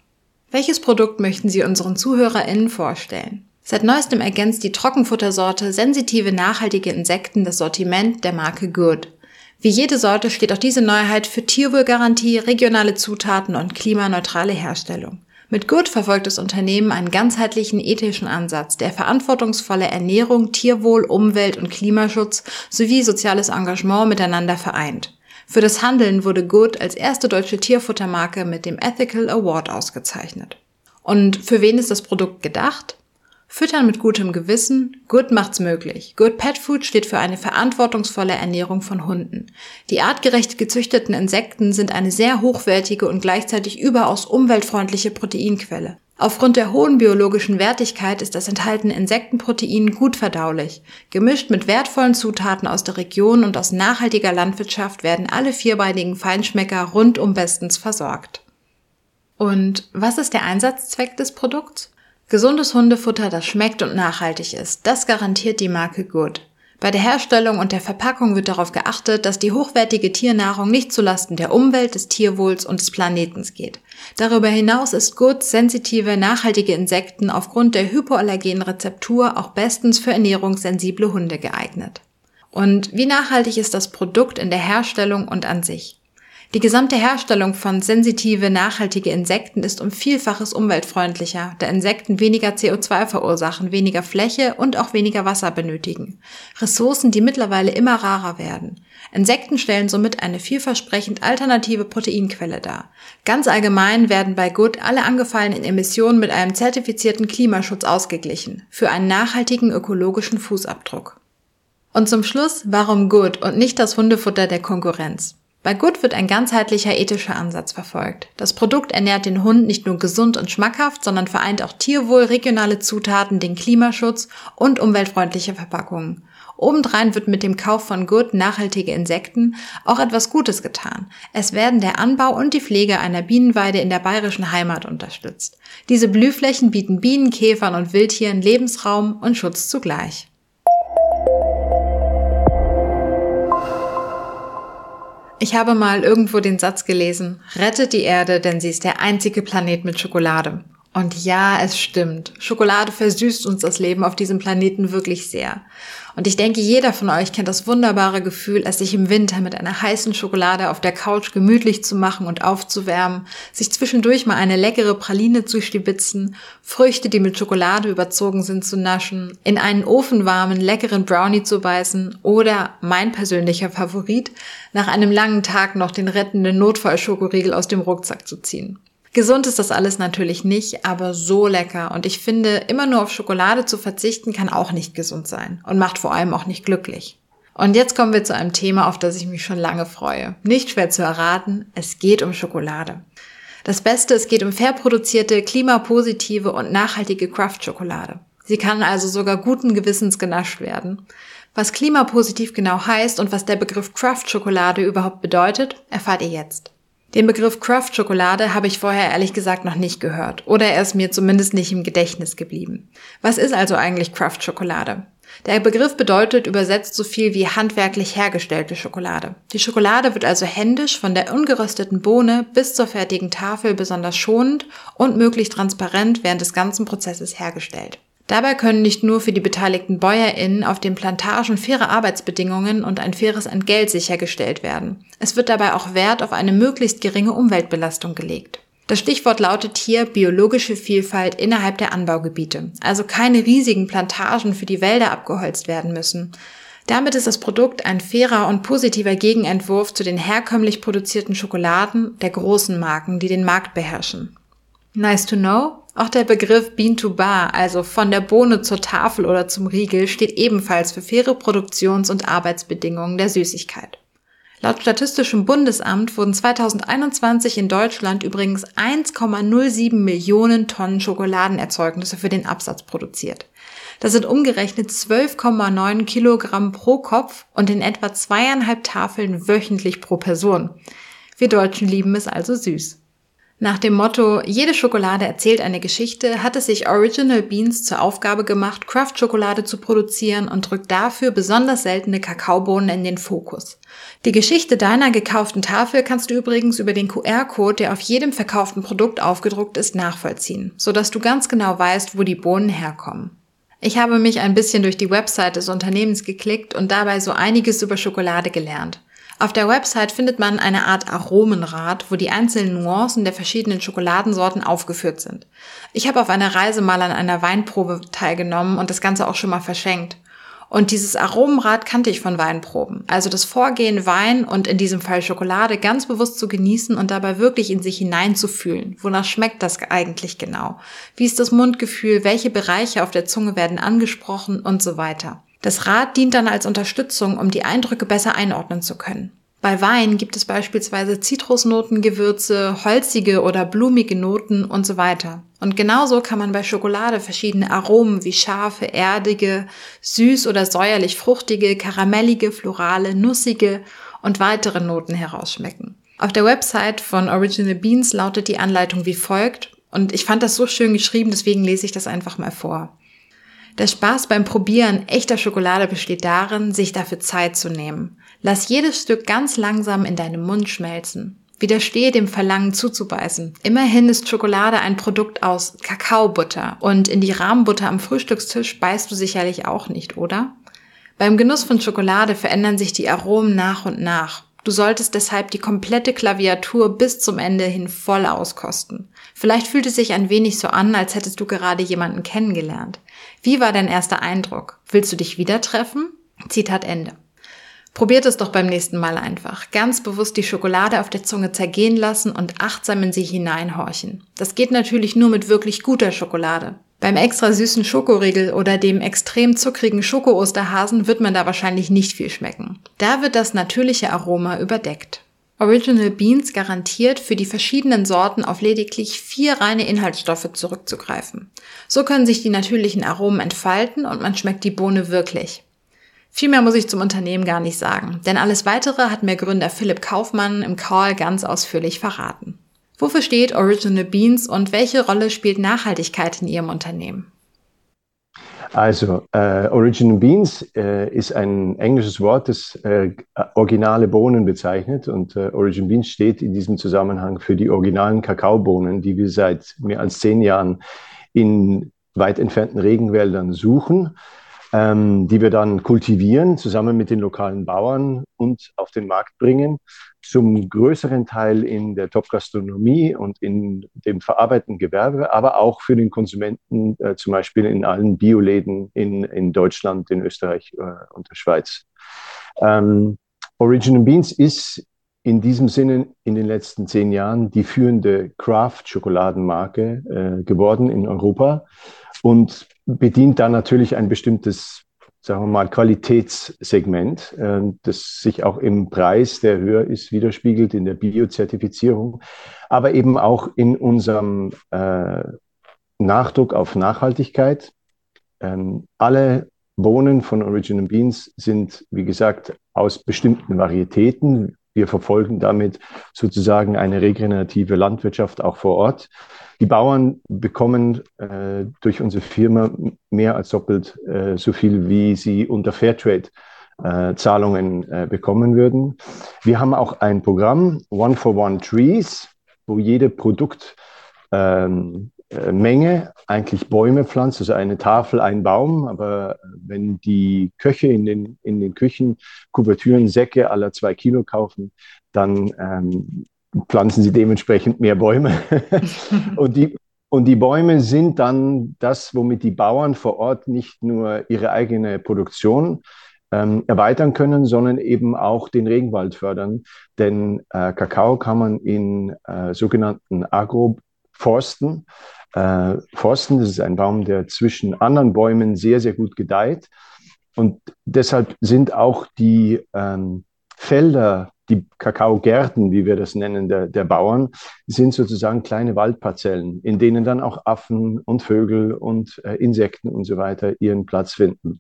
Welches Produkt möchten Sie unseren ZuhörerInnen vorstellen? Seit neuestem ergänzt die Trockenfuttersorte sensitive nachhaltige Insekten das Sortiment der Marke Good. Wie jede Sorte steht auch diese Neuheit für Tierwohlgarantie, regionale Zutaten und klimaneutrale Herstellung. Mit Good verfolgt das Unternehmen einen ganzheitlichen ethischen Ansatz, der verantwortungsvolle Ernährung, Tierwohl, Umwelt und Klimaschutz sowie soziales Engagement miteinander vereint. Für das Handeln wurde Good als erste deutsche Tierfuttermarke mit dem Ethical Award ausgezeichnet. Und für wen ist das Produkt gedacht? Füttern mit gutem Gewissen, Good macht's möglich. Good Pet Food steht für eine verantwortungsvolle Ernährung von Hunden. Die artgerecht gezüchteten Insekten sind eine sehr hochwertige und gleichzeitig überaus umweltfreundliche Proteinquelle. Aufgrund der hohen biologischen Wertigkeit ist das enthaltene Insektenprotein gut verdaulich. Gemischt mit wertvollen Zutaten aus der Region und aus nachhaltiger Landwirtschaft werden alle vierbeinigen Feinschmecker rundum bestens versorgt. Und was ist der Einsatzzweck des Produkts? Gesundes Hundefutter, das schmeckt und nachhaltig ist, das garantiert die Marke Good. Bei der Herstellung und der Verpackung wird darauf geachtet, dass die hochwertige Tiernahrung nicht zulasten der Umwelt, des Tierwohls und des Planetens geht. Darüber hinaus ist Good sensitive, nachhaltige Insekten aufgrund der hypoallergenen Rezeptur auch bestens für ernährungssensible Hunde geeignet. Und wie nachhaltig ist das Produkt in der Herstellung und an sich? Die gesamte Herstellung von sensitive, nachhaltige Insekten ist um Vielfaches umweltfreundlicher, da Insekten weniger CO2 verursachen, weniger Fläche und auch weniger Wasser benötigen. Ressourcen, die mittlerweile immer rarer werden. Insekten stellen somit eine vielversprechend alternative Proteinquelle dar. Ganz allgemein werden bei Good alle angefallenen Emissionen mit einem zertifizierten Klimaschutz ausgeglichen, für einen nachhaltigen ökologischen Fußabdruck. Und zum Schluss, warum Good und nicht das Hundefutter der Konkurrenz? Bei Good wird ein ganzheitlicher ethischer Ansatz verfolgt. Das Produkt ernährt den Hund nicht nur gesund und schmackhaft, sondern vereint auch Tierwohl, regionale Zutaten, den Klimaschutz und umweltfreundliche Verpackungen. Obendrein wird mit dem Kauf von Good nachhaltige Insekten auch etwas Gutes getan. Es werden der Anbau und die Pflege einer Bienenweide in der bayerischen Heimat unterstützt. Diese Blühflächen bieten Bienen, Käfern und Wildtieren Lebensraum und Schutz zugleich. Ich habe mal irgendwo den Satz gelesen, rettet die Erde, denn sie ist der einzige Planet mit Schokolade. Und ja, es stimmt. Schokolade versüßt uns das Leben auf diesem Planeten wirklich sehr. Und ich denke, jeder von euch kennt das wunderbare Gefühl, es sich im Winter mit einer heißen Schokolade auf der Couch gemütlich zu machen und aufzuwärmen, sich zwischendurch mal eine leckere Praline zu stibitzen, Früchte, die mit Schokolade überzogen sind, zu naschen, in einen ofenwarmen, leckeren Brownie zu beißen oder, mein persönlicher Favorit, nach einem langen Tag noch den rettenden Notfallschokoriegel aus dem Rucksack zu ziehen. Gesund ist das alles natürlich nicht, aber so lecker. Und ich finde, immer nur auf Schokolade zu verzichten, kann auch nicht gesund sein und macht vor allem auch nicht glücklich. Und jetzt kommen wir zu einem Thema, auf das ich mich schon lange freue. Nicht schwer zu erraten, es geht um Schokolade. Das Beste, es geht um fair produzierte, klimapositive und nachhaltige Craft-Schokolade. Sie kann also sogar guten Gewissens genascht werden. Was klimapositiv genau heißt und was der Begriff Craft-Schokolade überhaupt bedeutet, erfahrt ihr jetzt. Den Begriff Craft Schokolade habe ich vorher ehrlich gesagt noch nicht gehört oder er ist mir zumindest nicht im Gedächtnis geblieben. Was ist also eigentlich Craft Schokolade? Der Begriff bedeutet übersetzt so viel wie handwerklich hergestellte Schokolade. Die Schokolade wird also händisch von der ungerösteten Bohne bis zur fertigen Tafel besonders schonend und möglichst transparent während des ganzen Prozesses hergestellt. Dabei können nicht nur für die beteiligten BäuerInnen auf den Plantagen faire Arbeitsbedingungen und ein faires Entgelt sichergestellt werden. Es wird dabei auch Wert auf eine möglichst geringe Umweltbelastung gelegt. Das Stichwort lautet hier biologische Vielfalt innerhalb der Anbaugebiete, also keine riesigen Plantagen für die Wälder abgeholzt werden müssen. Damit ist das Produkt ein fairer und positiver Gegenentwurf zu den herkömmlich produzierten Schokoladen der großen Marken, die den Markt beherrschen. Nice to know? Auch der Begriff Bean to Bar, also von der Bohne zur Tafel oder zum Riegel, steht ebenfalls für faire Produktions- und Arbeitsbedingungen der Süßigkeit. Laut Statistischem Bundesamt wurden 2021 in Deutschland übrigens 1,07 Millionen Tonnen Schokoladenerzeugnisse für den Absatz produziert. Das sind umgerechnet 12,9 Kilogramm pro Kopf und in etwa zweieinhalb Tafeln wöchentlich pro Person. Wir Deutschen lieben es also süß. Nach dem Motto, jede Schokolade erzählt eine Geschichte, hat es sich Original Beans zur Aufgabe gemacht, Craft-Schokolade zu produzieren und drückt dafür besonders seltene Kakaobohnen in den Fokus. Die Geschichte deiner gekauften Tafel kannst du übrigens über den QR-Code, der auf jedem verkauften Produkt aufgedruckt ist, nachvollziehen, sodass du ganz genau weißt, wo die Bohnen herkommen. Ich habe mich ein bisschen durch die Website des Unternehmens geklickt und dabei so einiges über Schokolade gelernt. Auf der Website findet man eine Art Aromenrad, wo die einzelnen Nuancen der verschiedenen Schokoladensorten aufgeführt sind. Ich habe auf einer Reise mal an einer Weinprobe teilgenommen und das Ganze auch schon mal verschenkt. Und dieses Aromenrad kannte ich von Weinproben. Also das Vorgehen, Wein und in diesem Fall Schokolade ganz bewusst zu genießen und dabei wirklich in sich hineinzufühlen. Wonach schmeckt das eigentlich genau? Wie ist das Mundgefühl? Welche Bereiche auf der Zunge werden angesprochen und so weiter? Das Rad dient dann als Unterstützung, um die Eindrücke besser einordnen zu können. Bei Wein gibt es beispielsweise Zitrusnoten, Gewürze, holzige oder blumige Noten und so weiter. Und genauso kann man bei Schokolade verschiedene Aromen wie scharfe, erdige, süß oder säuerlich fruchtige, karamellige, florale, nussige und weitere Noten herausschmecken. Auf der Website von Original Beans lautet die Anleitung wie folgt und ich fand das so schön geschrieben, deswegen lese ich das einfach mal vor. Der Spaß beim Probieren echter Schokolade besteht darin, sich dafür Zeit zu nehmen. Lass jedes Stück ganz langsam in deinem Mund schmelzen. Widerstehe dem Verlangen zuzubeißen. Immerhin ist Schokolade ein Produkt aus Kakaobutter und in die Rahmenbutter am Frühstückstisch beißt du sicherlich auch nicht, oder? Beim Genuss von Schokolade verändern sich die Aromen nach und nach. Du solltest deshalb die komplette Klaviatur bis zum Ende hin voll auskosten. Vielleicht fühlt es sich ein wenig so an, als hättest du gerade jemanden kennengelernt. Wie war dein erster Eindruck? Willst du dich wieder treffen? Zitat Ende. Probiert es doch beim nächsten Mal einfach. Ganz bewusst die Schokolade auf der Zunge zergehen lassen und achtsam in sie hineinhorchen. Das geht natürlich nur mit wirklich guter Schokolade. Beim extra süßen Schokoriegel oder dem extrem zuckrigen Schoko-Osterhasen wird man da wahrscheinlich nicht viel schmecken. Da wird das natürliche Aroma überdeckt. Original Beans garantiert für die verschiedenen Sorten auf lediglich vier reine Inhaltsstoffe zurückzugreifen. So können sich die natürlichen Aromen entfalten und man schmeckt die Bohne wirklich. Viel mehr muss ich zum Unternehmen gar nicht sagen, denn alles weitere hat mir Gründer Philipp Kaufmann im Call ganz ausführlich verraten. Wofür steht Original Beans und welche Rolle spielt Nachhaltigkeit in Ihrem Unternehmen? Also, äh, Original Beans äh, ist ein englisches Wort, das äh, originale Bohnen bezeichnet. Und äh, Origin Beans steht in diesem Zusammenhang für die originalen Kakaobohnen, die wir seit mehr als zehn Jahren in weit entfernten Regenwäldern suchen ähm, die wir dann kultivieren, zusammen mit den lokalen Bauern und auf den Markt bringen. Zum größeren Teil in der Top-Gastronomie und in dem verarbeitenden Gewerbe, aber auch für den Konsumenten, äh, zum Beispiel in allen Bioläden in, in Deutschland, in Österreich äh, und der Schweiz. Ähm, Original Beans ist in diesem Sinne in den letzten zehn Jahren die führende Craft-Schokoladenmarke äh, geworden in Europa und bedient da natürlich ein bestimmtes, sagen wir mal, Qualitätssegment, äh, das sich auch im Preis, der höher ist, widerspiegelt in der Biozertifizierung, aber eben auch in unserem äh, Nachdruck auf Nachhaltigkeit. Ähm, alle Bohnen von Original Beans sind, wie gesagt, aus bestimmten Varietäten. Wir verfolgen damit sozusagen eine regenerative Landwirtschaft auch vor Ort. Die Bauern bekommen äh, durch unsere Firma mehr als doppelt äh, so viel, wie sie unter Fairtrade äh, Zahlungen äh, bekommen würden. Wir haben auch ein Programm, One for One Trees, wo jede Produktmenge ähm, eigentlich Bäume pflanzt, also eine Tafel, ein Baum. Aber wenn die Köche in den, in den Küchen Kuvertüren, Säcke aller zwei Kilo kaufen, dann ähm, pflanzen sie dementsprechend mehr Bäume. und, die, und die Bäume sind dann das, womit die Bauern vor Ort nicht nur ihre eigene Produktion ähm, erweitern können, sondern eben auch den Regenwald fördern. Denn äh, Kakao kann man in äh, sogenannten Agroforsten, äh, Forsten, das ist ein Baum, der zwischen anderen Bäumen sehr, sehr gut gedeiht. Und deshalb sind auch die ähm, Felder die Kakaogärten, wie wir das nennen, der, der Bauern, sind sozusagen kleine Waldparzellen, in denen dann auch Affen und Vögel und äh, Insekten und so weiter ihren Platz finden.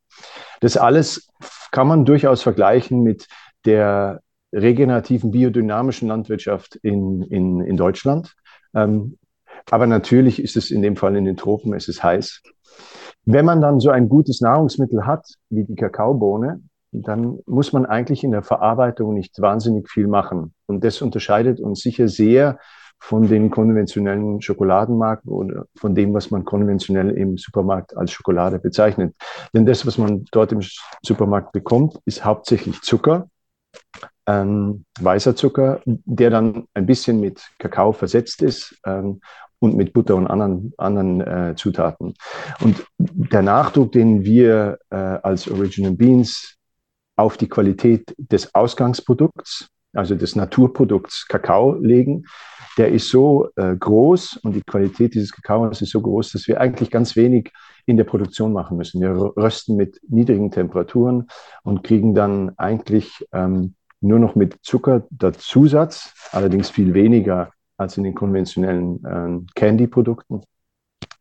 Das alles kann man durchaus vergleichen mit der regenerativen biodynamischen Landwirtschaft in, in, in Deutschland. Ähm, aber natürlich ist es in dem Fall in den Tropen, es ist heiß. Wenn man dann so ein gutes Nahrungsmittel hat, wie die Kakaobohne, dann muss man eigentlich in der Verarbeitung nicht wahnsinnig viel machen. Und das unterscheidet uns sicher sehr von den konventionellen Schokoladenmarken oder von dem, was man konventionell im Supermarkt als Schokolade bezeichnet. Denn das, was man dort im Supermarkt bekommt, ist hauptsächlich Zucker, ähm, weißer Zucker, der dann ein bisschen mit Kakao versetzt ist ähm, und mit Butter und anderen, anderen äh, Zutaten. Und der Nachdruck, den wir äh, als Original Beans auf die Qualität des Ausgangsprodukts, also des Naturprodukts Kakao legen. Der ist so äh, groß und die Qualität dieses Kakaos ist so groß, dass wir eigentlich ganz wenig in der Produktion machen müssen. Wir rösten mit niedrigen Temperaturen und kriegen dann eigentlich ähm, nur noch mit Zucker der Zusatz, allerdings viel weniger als in den konventionellen ähm, Candy-Produkten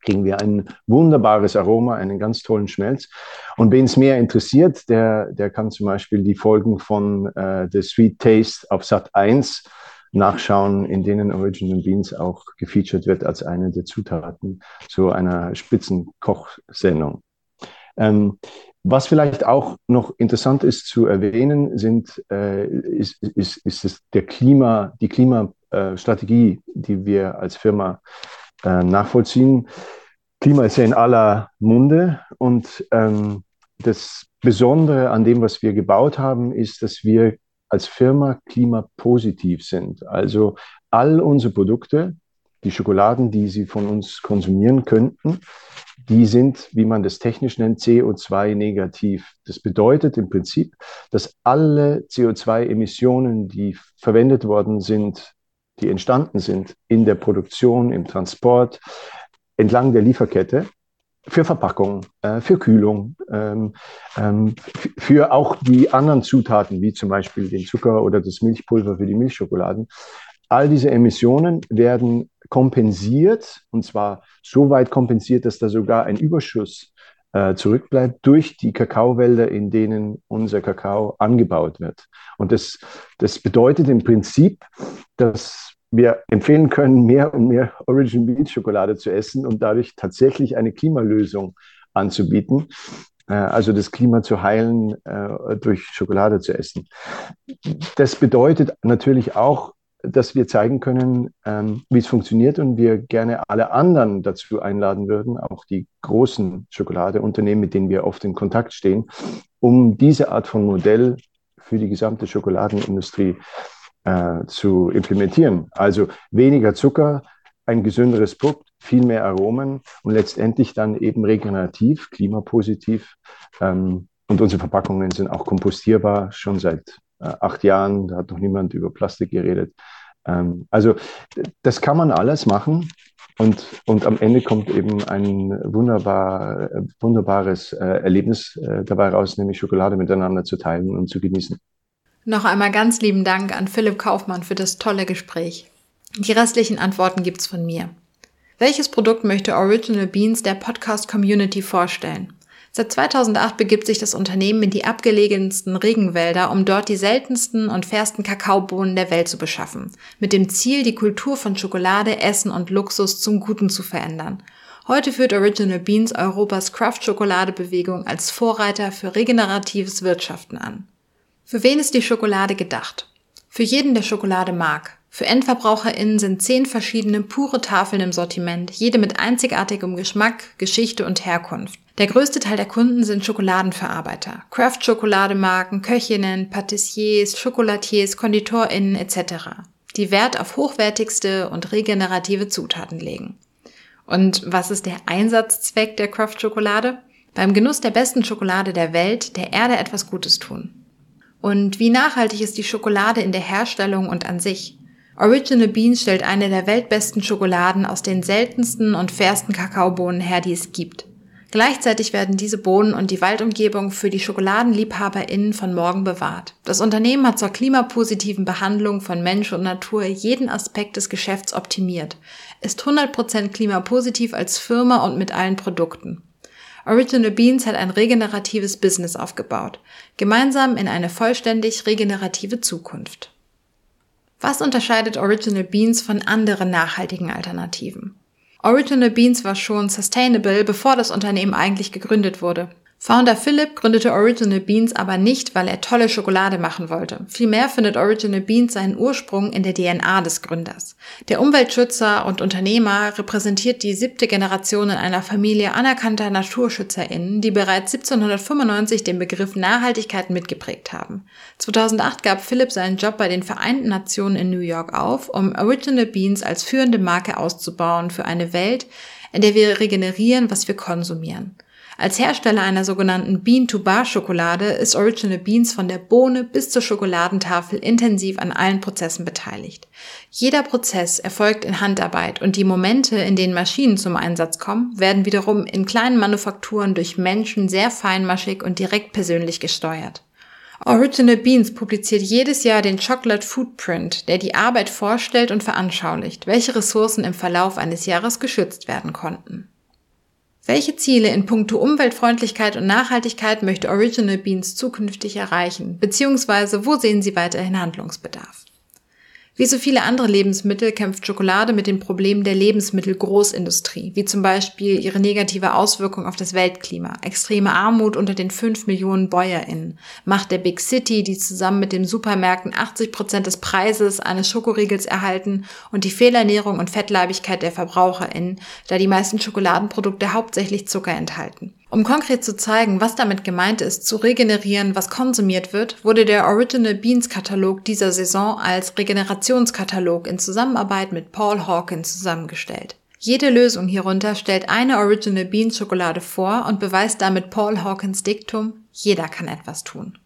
kriegen wir ein wunderbares Aroma, einen ganz tollen Schmelz. Und wen es mehr interessiert, der, der kann zum Beispiel die Folgen von äh, The Sweet Taste auf Sat 1 nachschauen, in denen Original Beans auch gefeatured wird als eine der Zutaten zu einer Spitzenkochsendung. Ähm, was vielleicht auch noch interessant ist zu erwähnen, sind, äh, ist, ist, ist der Klima, die Klimastrategie, die wir als Firma äh, nachvollziehen. Klima ist ja in aller Munde und ähm, das Besondere an dem, was wir gebaut haben, ist, dass wir als Firma klimapositiv sind. Also all unsere Produkte, die Schokoladen, die Sie von uns konsumieren könnten, die sind, wie man das technisch nennt, CO2-negativ. Das bedeutet im Prinzip, dass alle CO2-Emissionen, die verwendet worden sind die entstanden sind in der Produktion, im Transport, entlang der Lieferkette, für Verpackung, äh, für Kühlung, ähm, ähm, für auch die anderen Zutaten, wie zum Beispiel den Zucker oder das Milchpulver für die Milchschokoladen. All diese Emissionen werden kompensiert, und zwar so weit kompensiert, dass da sogar ein Überschuss äh, zurückbleibt durch die Kakaowälder, in denen unser Kakao angebaut wird. Und das, das bedeutet im Prinzip, dass wir empfehlen können, mehr und mehr Origin Beans Schokolade zu essen und dadurch tatsächlich eine Klimalösung anzubieten. Äh, also das Klima zu heilen, äh, durch Schokolade zu essen. Das bedeutet natürlich auch, dass wir zeigen können, ähm, wie es funktioniert und wir gerne alle anderen dazu einladen würden, auch die großen Schokoladeunternehmen, mit denen wir oft in Kontakt stehen, um diese Art von Modell für die gesamte Schokoladenindustrie äh, zu implementieren. Also weniger Zucker, ein gesünderes Produkt, viel mehr Aromen und letztendlich dann eben regenerativ, klimapositiv. Ähm, und unsere Verpackungen sind auch kompostierbar, schon seit acht Jahren. Da hat noch niemand über Plastik geredet. Ähm, also das kann man alles machen. Und, und am Ende kommt eben ein wunderbar, wunderbares äh, Erlebnis äh, dabei raus, nämlich Schokolade miteinander zu teilen und zu genießen. Noch einmal ganz lieben Dank an Philipp Kaufmann für das tolle Gespräch. Die restlichen Antworten gibt's von mir. Welches Produkt möchte Original Beans der Podcast Community vorstellen? Seit 2008 begibt sich das Unternehmen in die abgelegensten Regenwälder, um dort die seltensten und fairsten Kakaobohnen der Welt zu beschaffen, mit dem Ziel, die Kultur von Schokolade, Essen und Luxus zum Guten zu verändern. Heute führt Original Beans Europas Craft-Schokolade-Bewegung als Vorreiter für regeneratives Wirtschaften an. Für wen ist die Schokolade gedacht? Für jeden, der Schokolade mag. Für EndverbraucherInnen sind zehn verschiedene pure Tafeln im Sortiment, jede mit einzigartigem Geschmack, Geschichte und Herkunft. Der größte Teil der Kunden sind Schokoladenverarbeiter, Craft-Schokolademarken, Köchinnen, Patissiers, Chocolatiers, KonditorInnen etc., die Wert auf hochwertigste und regenerative Zutaten legen. Und was ist der Einsatzzweck der Craft-Schokolade? Beim Genuss der besten Schokolade der Welt der Erde etwas Gutes tun. Und wie nachhaltig ist die Schokolade in der Herstellung und an sich? Original Beans stellt eine der weltbesten Schokoladen aus den seltensten und fairsten Kakaobohnen her, die es gibt. Gleichzeitig werden diese Bohnen und die Waldumgebung für die SchokoladenliebhaberInnen von morgen bewahrt. Das Unternehmen hat zur klimapositiven Behandlung von Mensch und Natur jeden Aspekt des Geschäfts optimiert, ist 100% klimapositiv als Firma und mit allen Produkten. Original Beans hat ein regeneratives Business aufgebaut, gemeinsam in eine vollständig regenerative Zukunft. Was unterscheidet Original Beans von anderen nachhaltigen Alternativen? Original Beans war schon sustainable, bevor das Unternehmen eigentlich gegründet wurde. Founder Philip gründete Original Beans aber nicht, weil er tolle Schokolade machen wollte. Vielmehr findet Original Beans seinen Ursprung in der DNA des Gründers. Der Umweltschützer und Unternehmer repräsentiert die siebte Generation in einer Familie anerkannter NaturschützerInnen, die bereits 1795 den Begriff Nachhaltigkeit mitgeprägt haben. 2008 gab Philip seinen Job bei den Vereinten Nationen in New York auf, um Original Beans als führende Marke auszubauen für eine Welt, in der wir regenerieren, was wir konsumieren. Als Hersteller einer sogenannten Bean-to-Bar-Schokolade ist Original Beans von der Bohne bis zur Schokoladentafel intensiv an allen Prozessen beteiligt. Jeder Prozess erfolgt in Handarbeit und die Momente, in denen Maschinen zum Einsatz kommen, werden wiederum in kleinen Manufakturen durch Menschen sehr feinmaschig und direkt persönlich gesteuert. Original Beans publiziert jedes Jahr den Chocolate Footprint, der die Arbeit vorstellt und veranschaulicht, welche Ressourcen im Verlauf eines Jahres geschützt werden konnten. Welche Ziele in puncto Umweltfreundlichkeit und Nachhaltigkeit möchte Original Beans zukünftig erreichen, beziehungsweise wo sehen Sie weiterhin Handlungsbedarf? Wie so viele andere Lebensmittel kämpft Schokolade mit den Problemen der Lebensmittelgroßindustrie, wie zum Beispiel ihre negative Auswirkung auf das Weltklima, extreme Armut unter den 5 Millionen BäuerInnen, Macht der Big City, die zusammen mit den Supermärkten 80 Prozent des Preises eines Schokoriegels erhalten und die Fehlernährung und Fettleibigkeit der VerbraucherInnen, da die meisten Schokoladenprodukte hauptsächlich Zucker enthalten. Um konkret zu zeigen, was damit gemeint ist, zu regenerieren, was konsumiert wird, wurde der Original Beans Katalog dieser Saison als Regenerationskatalog in Zusammenarbeit mit Paul Hawkins zusammengestellt. Jede Lösung hierunter stellt eine Original Beans Schokolade vor und beweist damit Paul Hawkins Diktum, jeder kann etwas tun.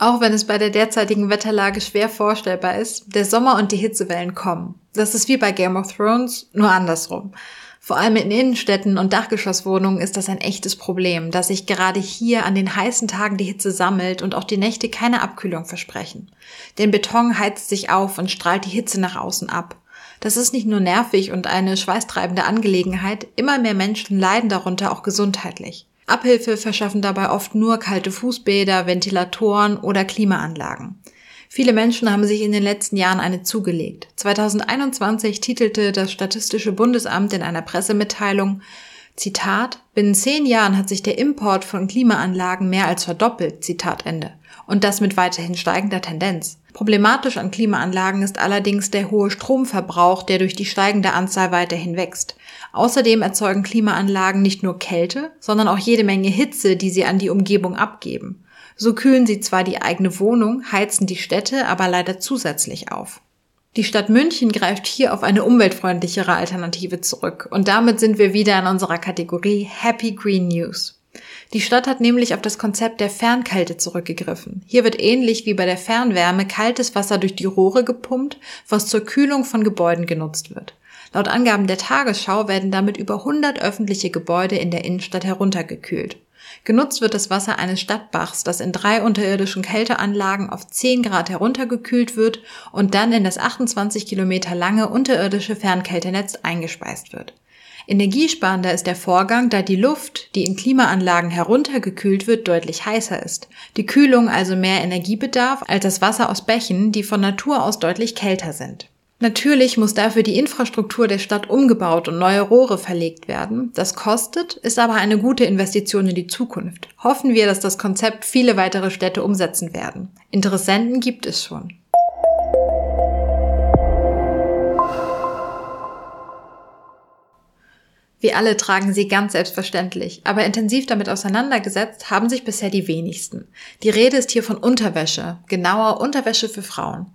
Auch wenn es bei der derzeitigen Wetterlage schwer vorstellbar ist, der Sommer und die Hitzewellen kommen. Das ist wie bei Game of Thrones, nur andersrum. Vor allem in Innenstädten und Dachgeschosswohnungen ist das ein echtes Problem, dass sich gerade hier an den heißen Tagen die Hitze sammelt und auch die Nächte keine Abkühlung versprechen. Den Beton heizt sich auf und strahlt die Hitze nach außen ab. Das ist nicht nur nervig und eine schweißtreibende Angelegenheit, immer mehr Menschen leiden darunter auch gesundheitlich. Abhilfe verschaffen dabei oft nur kalte Fußbäder, Ventilatoren oder Klimaanlagen. Viele Menschen haben sich in den letzten Jahren eine zugelegt. 2021 titelte das Statistische Bundesamt in einer Pressemitteilung, Zitat, binnen zehn Jahren hat sich der Import von Klimaanlagen mehr als verdoppelt, Zitat Ende. Und das mit weiterhin steigender Tendenz. Problematisch an Klimaanlagen ist allerdings der hohe Stromverbrauch, der durch die steigende Anzahl weiterhin wächst. Außerdem erzeugen Klimaanlagen nicht nur Kälte, sondern auch jede Menge Hitze, die sie an die Umgebung abgeben. So kühlen sie zwar die eigene Wohnung, heizen die Städte aber leider zusätzlich auf. Die Stadt München greift hier auf eine umweltfreundlichere Alternative zurück und damit sind wir wieder in unserer Kategorie Happy Green News. Die Stadt hat nämlich auf das Konzept der Fernkälte zurückgegriffen. Hier wird ähnlich wie bei der Fernwärme kaltes Wasser durch die Rohre gepumpt, was zur Kühlung von Gebäuden genutzt wird. Laut Angaben der Tagesschau werden damit über 100 öffentliche Gebäude in der Innenstadt heruntergekühlt. Genutzt wird das Wasser eines Stadtbachs, das in drei unterirdischen Kälteanlagen auf 10 Grad heruntergekühlt wird und dann in das 28 Kilometer lange unterirdische Fernkältenetz eingespeist wird. Energiesparender ist der Vorgang, da die Luft, die in Klimaanlagen heruntergekühlt wird, deutlich heißer ist. Die Kühlung also mehr Energie bedarf als das Wasser aus Bächen, die von Natur aus deutlich kälter sind. Natürlich muss dafür die Infrastruktur der Stadt umgebaut und neue Rohre verlegt werden. Das kostet, ist aber eine gute Investition in die Zukunft. Hoffen wir, dass das Konzept viele weitere Städte umsetzen werden. Interessenten gibt es schon. Wir alle tragen sie ganz selbstverständlich, aber intensiv damit auseinandergesetzt haben sich bisher die wenigsten. Die Rede ist hier von Unterwäsche, genauer Unterwäsche für Frauen.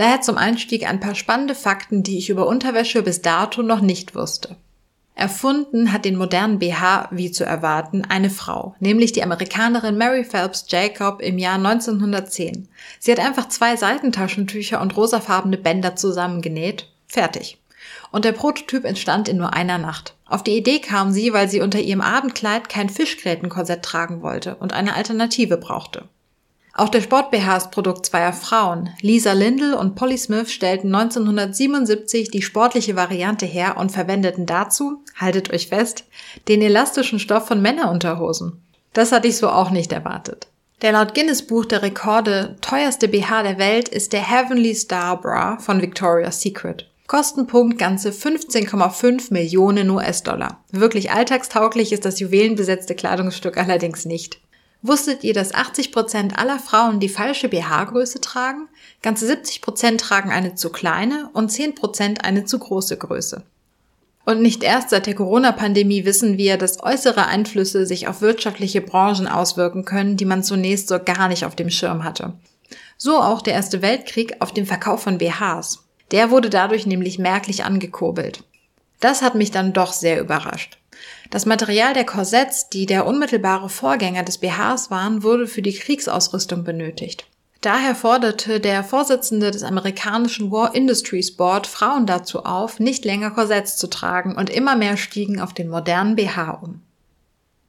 Daher zum Einstieg ein paar spannende Fakten, die ich über Unterwäsche bis dato noch nicht wusste. Erfunden hat den modernen BH, wie zu erwarten, eine Frau, nämlich die Amerikanerin Mary Phelps Jacob im Jahr 1910. Sie hat einfach zwei Seitentaschentücher und rosafarbene Bänder zusammengenäht. Fertig und der Prototyp entstand in nur einer Nacht. Auf die Idee kam sie, weil sie unter ihrem Abendkleid kein Fischgrätenkorsett tragen wollte und eine Alternative brauchte. Auch der Sport-BH ist Produkt zweier Frauen. Lisa Lindell und Polly Smith stellten 1977 die sportliche Variante her und verwendeten dazu, haltet euch fest, den elastischen Stoff von Männerunterhosen. Das hatte ich so auch nicht erwartet. Der laut Guinness Buch der Rekorde teuerste BH der Welt ist der Heavenly Star Bra von Victoria's Secret. Kostenpunkt ganze 15,5 Millionen US-Dollar. Wirklich alltagstauglich ist das juwelenbesetzte Kleidungsstück allerdings nicht. Wusstet ihr, dass 80 Prozent aller Frauen die falsche BH-Größe tragen? Ganze 70 Prozent tragen eine zu kleine und 10 Prozent eine zu große Größe. Und nicht erst seit der Corona-Pandemie wissen wir, dass äußere Einflüsse sich auf wirtschaftliche Branchen auswirken können, die man zunächst so gar nicht auf dem Schirm hatte. So auch der Erste Weltkrieg auf dem Verkauf von BHs. Der wurde dadurch nämlich merklich angekurbelt. Das hat mich dann doch sehr überrascht. Das Material der Korsetts, die der unmittelbare Vorgänger des BHs waren, wurde für die Kriegsausrüstung benötigt. Daher forderte der Vorsitzende des amerikanischen War Industries Board Frauen dazu auf, nicht länger Korsetts zu tragen und immer mehr stiegen auf den modernen BH um.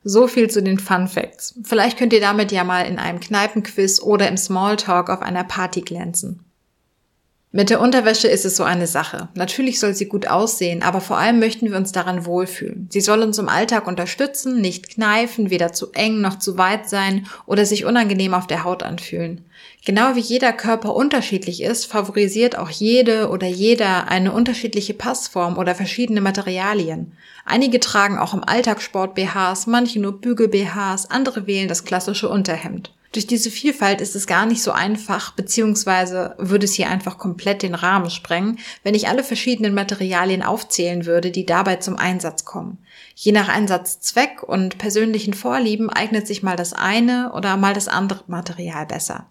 So viel zu den Fun Facts. Vielleicht könnt ihr damit ja mal in einem Kneipenquiz oder im Smalltalk auf einer Party glänzen. Mit der Unterwäsche ist es so eine Sache. Natürlich soll sie gut aussehen, aber vor allem möchten wir uns daran wohlfühlen. Sie soll uns im Alltag unterstützen, nicht kneifen, weder zu eng noch zu weit sein oder sich unangenehm auf der Haut anfühlen. Genau wie jeder Körper unterschiedlich ist, favorisiert auch jede oder jeder eine unterschiedliche Passform oder verschiedene Materialien. Einige tragen auch im Alltagssport BHs, manche nur Bügel BHs, andere wählen das klassische Unterhemd. Durch diese Vielfalt ist es gar nicht so einfach, beziehungsweise würde es hier einfach komplett den Rahmen sprengen, wenn ich alle verschiedenen Materialien aufzählen würde, die dabei zum Einsatz kommen. Je nach Einsatzzweck und persönlichen Vorlieben eignet sich mal das eine oder mal das andere Material besser.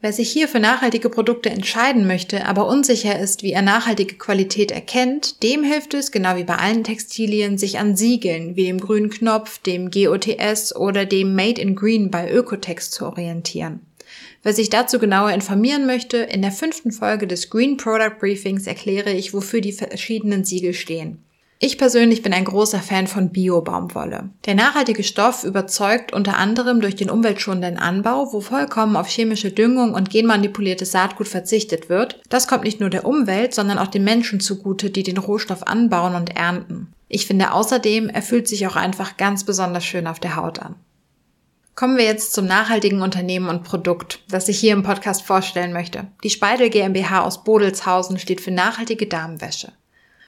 Wer sich hier für nachhaltige Produkte entscheiden möchte, aber unsicher ist, wie er nachhaltige Qualität erkennt, dem hilft es, genau wie bei allen Textilien, sich an Siegeln wie dem grünen Knopf, dem GOTS oder dem Made in Green bei Ökotex zu orientieren. Wer sich dazu genauer informieren möchte, in der fünften Folge des Green Product Briefings erkläre ich, wofür die verschiedenen Siegel stehen. Ich persönlich bin ein großer Fan von Bio-Baumwolle. Der nachhaltige Stoff überzeugt unter anderem durch den umweltschonenden Anbau, wo vollkommen auf chemische Düngung und genmanipuliertes Saatgut verzichtet wird. Das kommt nicht nur der Umwelt, sondern auch den Menschen zugute, die den Rohstoff anbauen und ernten. Ich finde außerdem, er fühlt sich auch einfach ganz besonders schön auf der Haut an. Kommen wir jetzt zum nachhaltigen Unternehmen und Produkt, das ich hier im Podcast vorstellen möchte. Die Speidel GmbH aus Bodelshausen steht für nachhaltige Damenwäsche.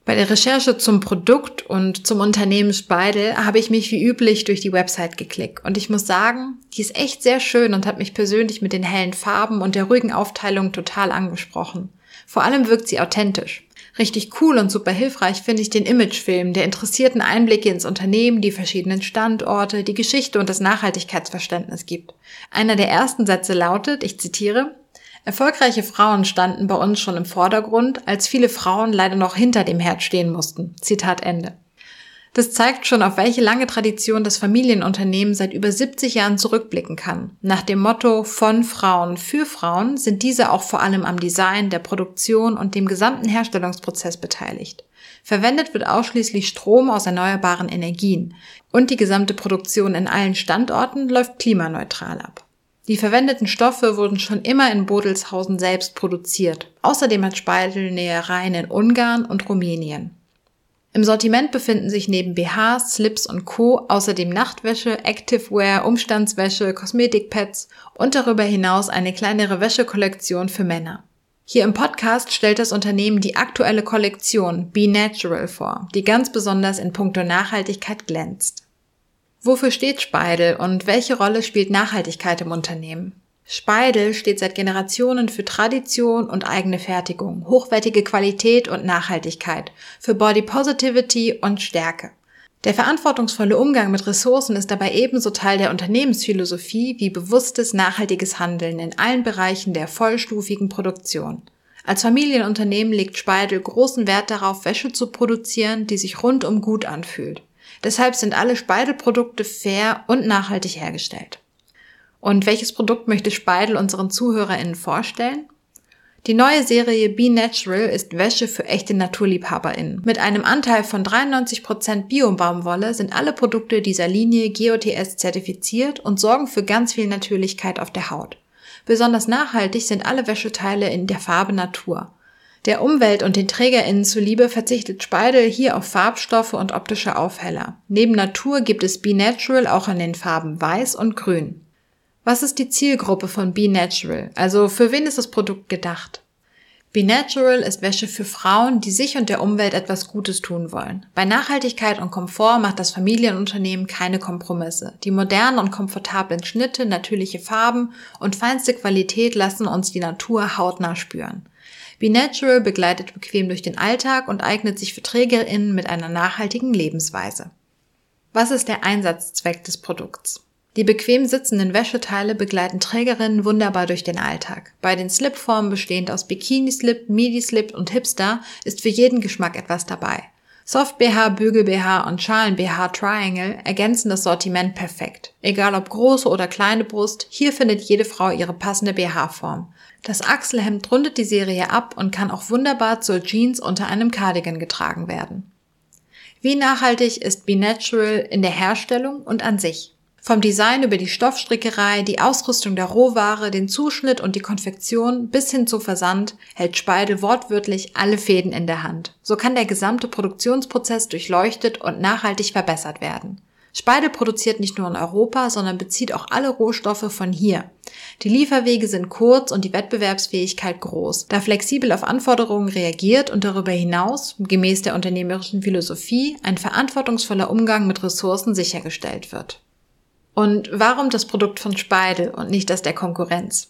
Bei der Recherche zum Produkt und zum Unternehmen Speidel habe ich mich wie üblich durch die Website geklickt und ich muss sagen, die ist echt sehr schön und hat mich persönlich mit den hellen Farben und der ruhigen Aufteilung total angesprochen. Vor allem wirkt sie authentisch. Richtig cool und super hilfreich finde ich den Imagefilm, der interessierten Einblicke ins Unternehmen, die verschiedenen Standorte, die Geschichte und das Nachhaltigkeitsverständnis gibt. Einer der ersten Sätze lautet, ich zitiere, Erfolgreiche Frauen standen bei uns schon im Vordergrund, als viele Frauen leider noch hinter dem Herd stehen mussten. Zitat Ende. Das zeigt schon, auf welche lange Tradition das Familienunternehmen seit über 70 Jahren zurückblicken kann. Nach dem Motto von Frauen für Frauen sind diese auch vor allem am Design, der Produktion und dem gesamten Herstellungsprozess beteiligt. Verwendet wird ausschließlich Strom aus erneuerbaren Energien und die gesamte Produktion in allen Standorten läuft klimaneutral ab. Die verwendeten Stoffe wurden schon immer in Bodelshausen selbst produziert. Außerdem hat Speidel Nähereien in Ungarn und Rumänien. Im Sortiment befinden sich neben BHs, Slips und Co. außerdem Nachtwäsche, Activewear, Umstandswäsche, Kosmetikpads und darüber hinaus eine kleinere Wäschekollektion für Männer. Hier im Podcast stellt das Unternehmen die aktuelle Kollektion Be Natural vor, die ganz besonders in puncto Nachhaltigkeit glänzt. Wofür steht Speidel und welche Rolle spielt Nachhaltigkeit im Unternehmen? Speidel steht seit Generationen für Tradition und eigene Fertigung, hochwertige Qualität und Nachhaltigkeit, für Body Positivity und Stärke. Der verantwortungsvolle Umgang mit Ressourcen ist dabei ebenso Teil der Unternehmensphilosophie wie bewusstes, nachhaltiges Handeln in allen Bereichen der vollstufigen Produktion. Als Familienunternehmen legt Speidel großen Wert darauf, Wäsche zu produzieren, die sich rundum gut anfühlt. Deshalb sind alle Speidel-Produkte fair und nachhaltig hergestellt. Und welches Produkt möchte Speidel unseren ZuhörerInnen vorstellen? Die neue Serie Be Natural ist Wäsche für echte NaturliebhaberInnen. Mit einem Anteil von 93% Bio-Baumwolle sind alle Produkte dieser Linie GOTS zertifiziert und sorgen für ganz viel Natürlichkeit auf der Haut. Besonders nachhaltig sind alle Wäscheteile in der Farbe Natur. Der Umwelt und den TrägerInnen zuliebe verzichtet Speidel hier auf Farbstoffe und optische Aufheller. Neben Natur gibt es Be Natural auch in den Farben Weiß und Grün. Was ist die Zielgruppe von Be Natural? Also für wen ist das Produkt gedacht? Be Natural ist Wäsche für Frauen, die sich und der Umwelt etwas Gutes tun wollen. Bei Nachhaltigkeit und Komfort macht das Familienunternehmen keine Kompromisse. Die modernen und komfortablen Schnitte, natürliche Farben und feinste Qualität lassen uns die Natur hautnah spüren. Be Natural begleitet bequem durch den Alltag und eignet sich für TrägerInnen mit einer nachhaltigen Lebensweise. Was ist der Einsatzzweck des Produkts? Die bequem sitzenden Wäscheteile begleiten Trägerinnen wunderbar durch den Alltag. Bei den Slipformen bestehend aus Bikini-Slip, Midi-Slip und Hipster ist für jeden Geschmack etwas dabei. Soft-BH, Bügel-BH und Schalen-BH Triangle ergänzen das Sortiment perfekt. Egal ob große oder kleine Brust, hier findet jede Frau ihre passende BH-Form. Das Achselhemd rundet die Serie ab und kann auch wunderbar zur Jeans unter einem Cardigan getragen werden. Wie nachhaltig ist Be Natural in der Herstellung und an sich? Vom Design über die Stoffstrickerei, die Ausrüstung der Rohware, den Zuschnitt und die Konfektion bis hin zu Versand hält Speidel wortwörtlich alle Fäden in der Hand. So kann der gesamte Produktionsprozess durchleuchtet und nachhaltig verbessert werden. Speidel produziert nicht nur in Europa, sondern bezieht auch alle Rohstoffe von hier. Die Lieferwege sind kurz und die Wettbewerbsfähigkeit groß, da flexibel auf Anforderungen reagiert und darüber hinaus, gemäß der unternehmerischen Philosophie, ein verantwortungsvoller Umgang mit Ressourcen sichergestellt wird. Und warum das Produkt von Speidel und nicht das der Konkurrenz?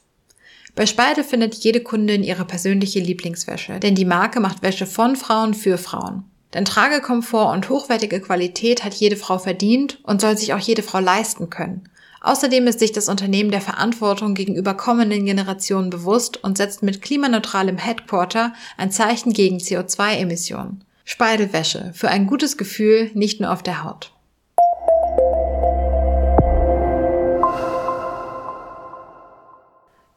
Bei Speidel findet jede Kundin ihre persönliche Lieblingswäsche, denn die Marke macht Wäsche von Frauen für Frauen. Denn Tragekomfort und hochwertige Qualität hat jede Frau verdient und soll sich auch jede Frau leisten können. Außerdem ist sich das Unternehmen der Verantwortung gegenüber kommenden Generationen bewusst und setzt mit klimaneutralem Headquarter ein Zeichen gegen CO2-Emissionen. Speidelwäsche für ein gutes Gefühl nicht nur auf der Haut.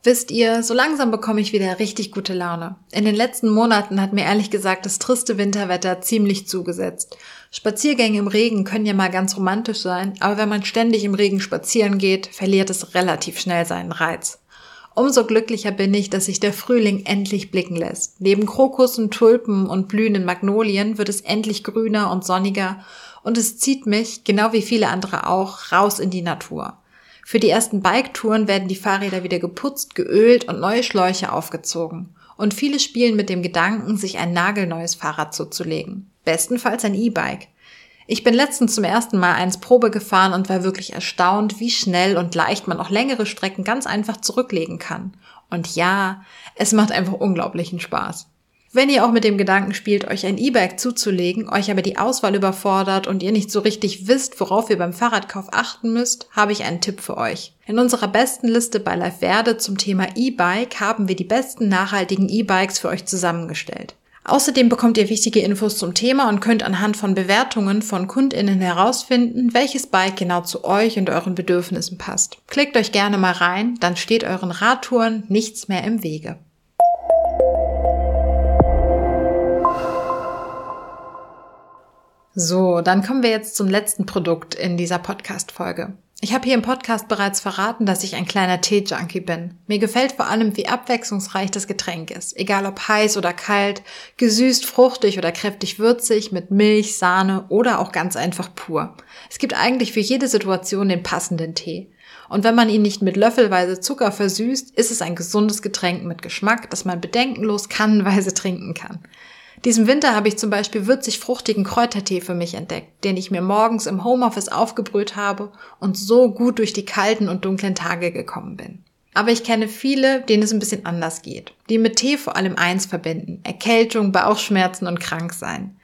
Wisst ihr, so langsam bekomme ich wieder richtig gute Laune. In den letzten Monaten hat mir ehrlich gesagt das triste Winterwetter ziemlich zugesetzt. Spaziergänge im Regen können ja mal ganz romantisch sein, aber wenn man ständig im Regen spazieren geht, verliert es relativ schnell seinen Reiz. Umso glücklicher bin ich, dass sich der Frühling endlich blicken lässt. Neben Krokussen, Tulpen und blühenden Magnolien wird es endlich grüner und sonniger und es zieht mich, genau wie viele andere auch, raus in die Natur. Für die ersten Biketouren werden die Fahrräder wieder geputzt, geölt und neue Schläuche aufgezogen. Und viele spielen mit dem Gedanken, sich ein nagelneues Fahrrad zuzulegen. Bestenfalls ein E-Bike. Ich bin letztens zum ersten Mal eins Probe gefahren und war wirklich erstaunt, wie schnell und leicht man auch längere Strecken ganz einfach zurücklegen kann. Und ja, es macht einfach unglaublichen Spaß. Wenn ihr auch mit dem Gedanken spielt, euch ein E-Bike zuzulegen, euch aber die Auswahl überfordert und ihr nicht so richtig wisst, worauf ihr beim Fahrradkauf achten müsst, habe ich einen Tipp für euch. In unserer besten Liste bei Live Verde zum Thema E-Bike haben wir die besten nachhaltigen E-Bikes für euch zusammengestellt. Außerdem bekommt ihr wichtige Infos zum Thema und könnt anhand von Bewertungen von KundInnen herausfinden, welches Bike genau zu euch und euren Bedürfnissen passt. Klickt euch gerne mal rein, dann steht euren Radtouren nichts mehr im Wege. So, dann kommen wir jetzt zum letzten Produkt in dieser Podcast-Folge. Ich habe hier im Podcast bereits verraten, dass ich ein kleiner Tee-Junkie bin. Mir gefällt vor allem, wie abwechslungsreich das Getränk ist. Egal ob heiß oder kalt, gesüßt, fruchtig oder kräftig würzig, mit Milch, Sahne oder auch ganz einfach pur. Es gibt eigentlich für jede Situation den passenden Tee. Und wenn man ihn nicht mit löffelweise Zucker versüßt, ist es ein gesundes Getränk mit Geschmack, das man bedenkenlos kannenweise trinken kann. Diesen Winter habe ich zum Beispiel würzig fruchtigen Kräutertee für mich entdeckt, den ich mir morgens im Homeoffice aufgebrüht habe und so gut durch die kalten und dunklen Tage gekommen bin. Aber ich kenne viele, denen es ein bisschen anders geht, die mit Tee vor allem eins verbinden, Erkältung, Bauchschmerzen und Kranksein.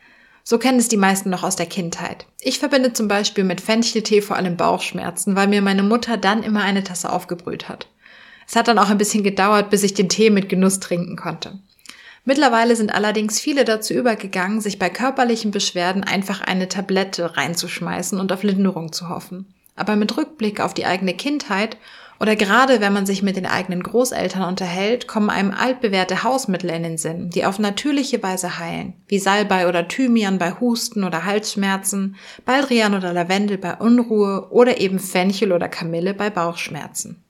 So kennen es die meisten noch aus der Kindheit. Ich verbinde zum Beispiel mit Fencheltee vor allem Bauchschmerzen, weil mir meine Mutter dann immer eine Tasse aufgebrüht hat. Es hat dann auch ein bisschen gedauert, bis ich den Tee mit Genuss trinken konnte. Mittlerweile sind allerdings viele dazu übergegangen, sich bei körperlichen Beschwerden einfach eine Tablette reinzuschmeißen und auf Linderung zu hoffen. Aber mit Rückblick auf die eigene Kindheit oder gerade wenn man sich mit den eigenen Großeltern unterhält, kommen einem altbewährte Hausmittel in den Sinn, die auf natürliche Weise heilen, wie Salbei oder Thymian bei Husten oder Halsschmerzen, Baldrian oder Lavendel bei Unruhe oder eben Fenchel oder Kamille bei Bauchschmerzen.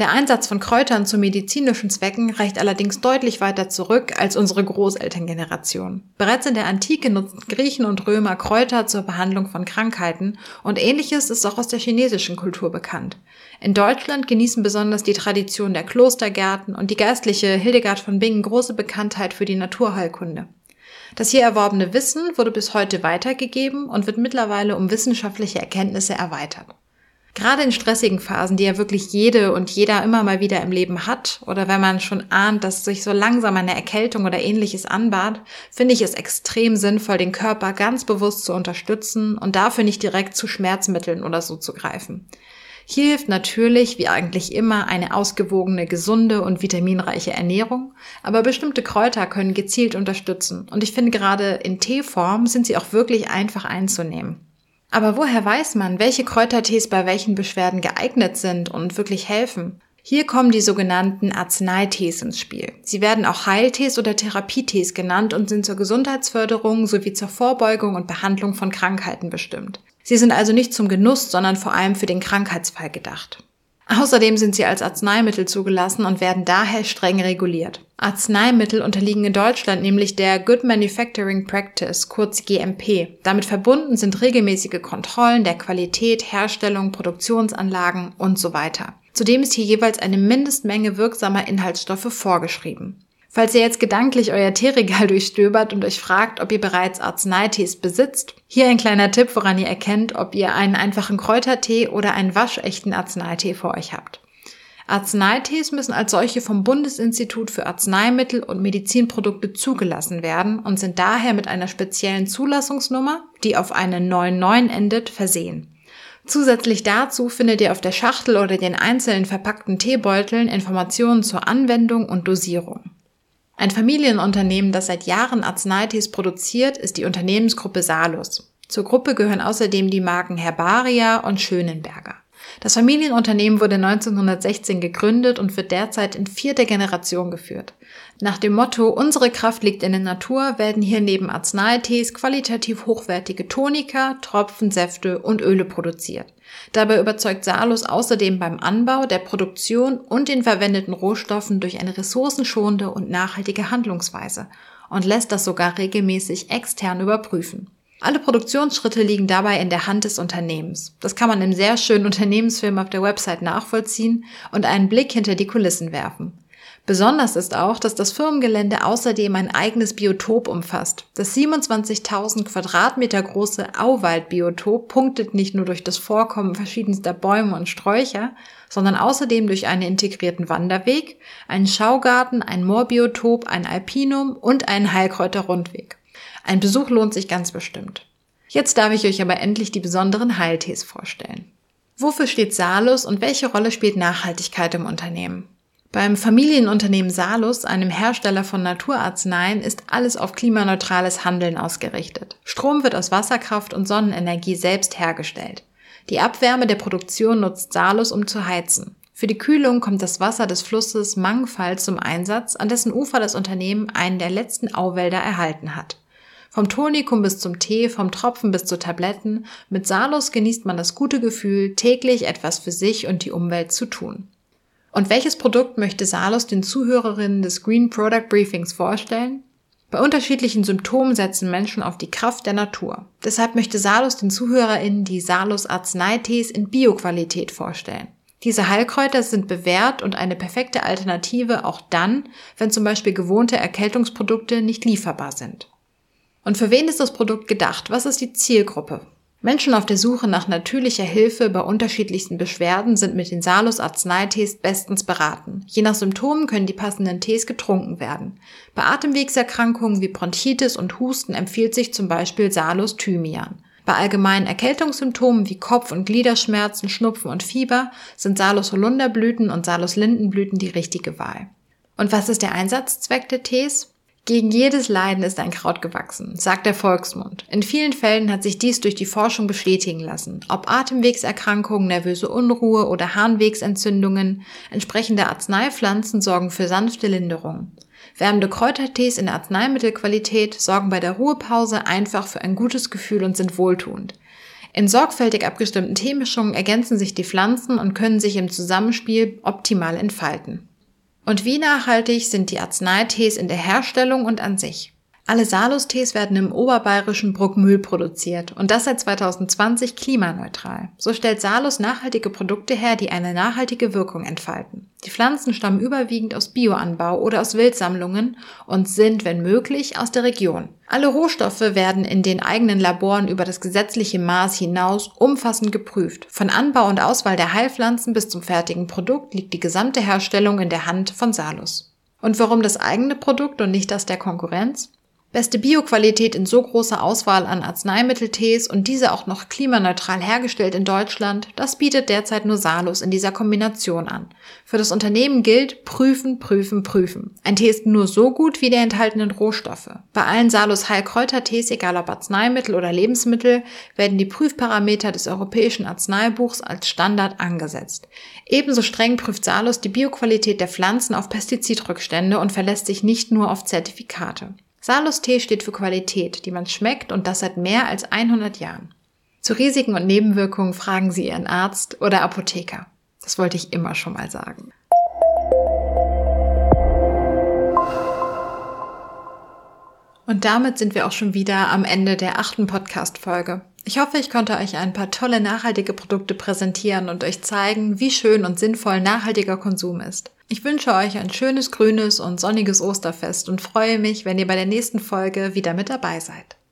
Der Einsatz von Kräutern zu medizinischen Zwecken reicht allerdings deutlich weiter zurück als unsere Großelterngeneration. Bereits in der Antike nutzten Griechen und Römer Kräuter zur Behandlung von Krankheiten und ähnliches ist auch aus der chinesischen Kultur bekannt. In Deutschland genießen besonders die Tradition der Klostergärten und die geistliche Hildegard von Bingen große Bekanntheit für die Naturheilkunde. Das hier erworbene Wissen wurde bis heute weitergegeben und wird mittlerweile um wissenschaftliche Erkenntnisse erweitert. Gerade in stressigen Phasen, die ja wirklich jede und jeder immer mal wieder im Leben hat, oder wenn man schon ahnt, dass sich so langsam eine Erkältung oder ähnliches anbahnt, finde ich es extrem sinnvoll, den Körper ganz bewusst zu unterstützen und dafür nicht direkt zu Schmerzmitteln oder so zu greifen. Hier hilft natürlich, wie eigentlich immer, eine ausgewogene, gesunde und vitaminreiche Ernährung, aber bestimmte Kräuter können gezielt unterstützen und ich finde gerade in Teeform sind sie auch wirklich einfach einzunehmen. Aber woher weiß man, welche Kräutertees bei welchen Beschwerden geeignet sind und wirklich helfen? Hier kommen die sogenannten Arzneitees ins Spiel. Sie werden auch Heiltees oder Therapietees genannt und sind zur Gesundheitsförderung sowie zur Vorbeugung und Behandlung von Krankheiten bestimmt. Sie sind also nicht zum Genuss, sondern vor allem für den Krankheitsfall gedacht. Außerdem sind sie als Arzneimittel zugelassen und werden daher streng reguliert. Arzneimittel unterliegen in Deutschland nämlich der Good Manufacturing Practice, kurz GMP. Damit verbunden sind regelmäßige Kontrollen der Qualität, Herstellung, Produktionsanlagen und so weiter. Zudem ist hier jeweils eine Mindestmenge wirksamer Inhaltsstoffe vorgeschrieben. Falls ihr jetzt gedanklich euer Teeregal durchstöbert und euch fragt, ob ihr bereits Arzneitees besitzt, hier ein kleiner Tipp, woran ihr erkennt, ob ihr einen einfachen Kräutertee oder einen waschechten Arzneitee vor euch habt. Arzneitees müssen als solche vom Bundesinstitut für Arzneimittel und Medizinprodukte zugelassen werden und sind daher mit einer speziellen Zulassungsnummer, die auf eine 99 endet, versehen. Zusätzlich dazu findet ihr auf der Schachtel oder den einzelnen verpackten Teebeuteln Informationen zur Anwendung und Dosierung. Ein Familienunternehmen, das seit Jahren Arzneitees produziert, ist die Unternehmensgruppe Salus. Zur Gruppe gehören außerdem die Marken Herbaria und Schönenberger. Das Familienunternehmen wurde 1916 gegründet und wird derzeit in vierter Generation geführt. Nach dem Motto Unsere Kraft liegt in der Natur werden hier neben Arzneitees qualitativ hochwertige Tonika, Tropfen, Säfte und Öle produziert. Dabei überzeugt Salus außerdem beim Anbau, der Produktion und den verwendeten Rohstoffen durch eine ressourcenschonende und nachhaltige Handlungsweise und lässt das sogar regelmäßig extern überprüfen. Alle Produktionsschritte liegen dabei in der Hand des Unternehmens. Das kann man im sehr schönen Unternehmensfilm auf der Website nachvollziehen und einen Blick hinter die Kulissen werfen. Besonders ist auch, dass das Firmengelände außerdem ein eigenes Biotop umfasst. Das 27.000 Quadratmeter große Auwaldbiotop punktet nicht nur durch das Vorkommen verschiedenster Bäume und Sträucher, sondern außerdem durch einen integrierten Wanderweg, einen Schaugarten, ein Moorbiotop, ein Alpinum und einen Heilkräuterrundweg. Ein Besuch lohnt sich ganz bestimmt. Jetzt darf ich euch aber endlich die besonderen Heiltees vorstellen. Wofür steht Salus und welche Rolle spielt Nachhaltigkeit im Unternehmen? Beim Familienunternehmen Salus, einem Hersteller von Naturarzneien, ist alles auf klimaneutrales Handeln ausgerichtet. Strom wird aus Wasserkraft und Sonnenenergie selbst hergestellt. Die Abwärme der Produktion nutzt Salus, um zu heizen. Für die Kühlung kommt das Wasser des Flusses Mangfall zum Einsatz, an dessen Ufer das Unternehmen einen der letzten Auwälder erhalten hat. Vom Tonikum bis zum Tee, vom Tropfen bis zu Tabletten, mit Salus genießt man das gute Gefühl, täglich etwas für sich und die Umwelt zu tun. Und welches Produkt möchte Salus den Zuhörerinnen des Green Product Briefings vorstellen? Bei unterschiedlichen Symptomen setzen Menschen auf die Kraft der Natur. Deshalb möchte Salus den ZuhörerInnen die Salus Arzneitees in Bioqualität vorstellen. Diese Heilkräuter sind bewährt und eine perfekte Alternative auch dann, wenn zum Beispiel gewohnte Erkältungsprodukte nicht lieferbar sind. Und für wen ist das Produkt gedacht? Was ist die Zielgruppe? Menschen auf der Suche nach natürlicher Hilfe bei unterschiedlichsten Beschwerden sind mit den Salus Arzneitees bestens beraten. Je nach Symptomen können die passenden Tees getrunken werden. Bei Atemwegserkrankungen wie Bronchitis und Husten empfiehlt sich zum Beispiel Salus Thymian. Bei allgemeinen Erkältungssymptomen wie Kopf- und Gliederschmerzen, Schnupfen und Fieber sind Salus Holunderblüten und Salus Lindenblüten die richtige Wahl. Und was ist der Einsatzzweck der Tees? Gegen jedes Leiden ist ein Kraut gewachsen, sagt der Volksmund. In vielen Fällen hat sich dies durch die Forschung bestätigen lassen. Ob Atemwegserkrankungen, nervöse Unruhe oder Harnwegsentzündungen, entsprechende Arzneipflanzen sorgen für sanfte Linderung. Wärmende Kräutertees in Arzneimittelqualität sorgen bei der Ruhepause einfach für ein gutes Gefühl und sind wohltuend. In sorgfältig abgestimmten Teemischungen ergänzen sich die Pflanzen und können sich im Zusammenspiel optimal entfalten. Und wie nachhaltig sind die Arzneitees in der Herstellung und an sich? Alle Salus-Tees werden im oberbayerischen Bruckmühl produziert und das seit 2020 klimaneutral. So stellt Salus nachhaltige Produkte her, die eine nachhaltige Wirkung entfalten. Die Pflanzen stammen überwiegend aus Bioanbau oder aus Wildsammlungen und sind, wenn möglich, aus der Region. Alle Rohstoffe werden in den eigenen Laboren über das gesetzliche Maß hinaus umfassend geprüft. Von Anbau und Auswahl der Heilpflanzen bis zum fertigen Produkt liegt die gesamte Herstellung in der Hand von Salus. Und warum das eigene Produkt und nicht das der Konkurrenz? Beste Bioqualität in so großer Auswahl an Arzneimitteltees und diese auch noch klimaneutral hergestellt in Deutschland, das bietet derzeit nur Salus in dieser Kombination an. Für das Unternehmen gilt prüfen, prüfen, prüfen. Ein Tee ist nur so gut wie die enthaltenen Rohstoffe. Bei allen Salus Heilkräutertees, egal ob Arzneimittel oder Lebensmittel, werden die Prüfparameter des Europäischen Arzneibuchs als Standard angesetzt. Ebenso streng prüft Salus die Bioqualität der Pflanzen auf Pestizidrückstände und verlässt sich nicht nur auf Zertifikate. Salus-Tee steht für Qualität, die man schmeckt und das seit mehr als 100 Jahren. Zu Risiken und Nebenwirkungen fragen Sie Ihren Arzt oder Apotheker. Das wollte ich immer schon mal sagen. Und damit sind wir auch schon wieder am Ende der achten Podcast-Folge. Ich hoffe, ich konnte euch ein paar tolle nachhaltige Produkte präsentieren und euch zeigen, wie schön und sinnvoll nachhaltiger Konsum ist. Ich wünsche euch ein schönes, grünes und sonniges Osterfest und freue mich, wenn ihr bei der nächsten Folge wieder mit dabei seid.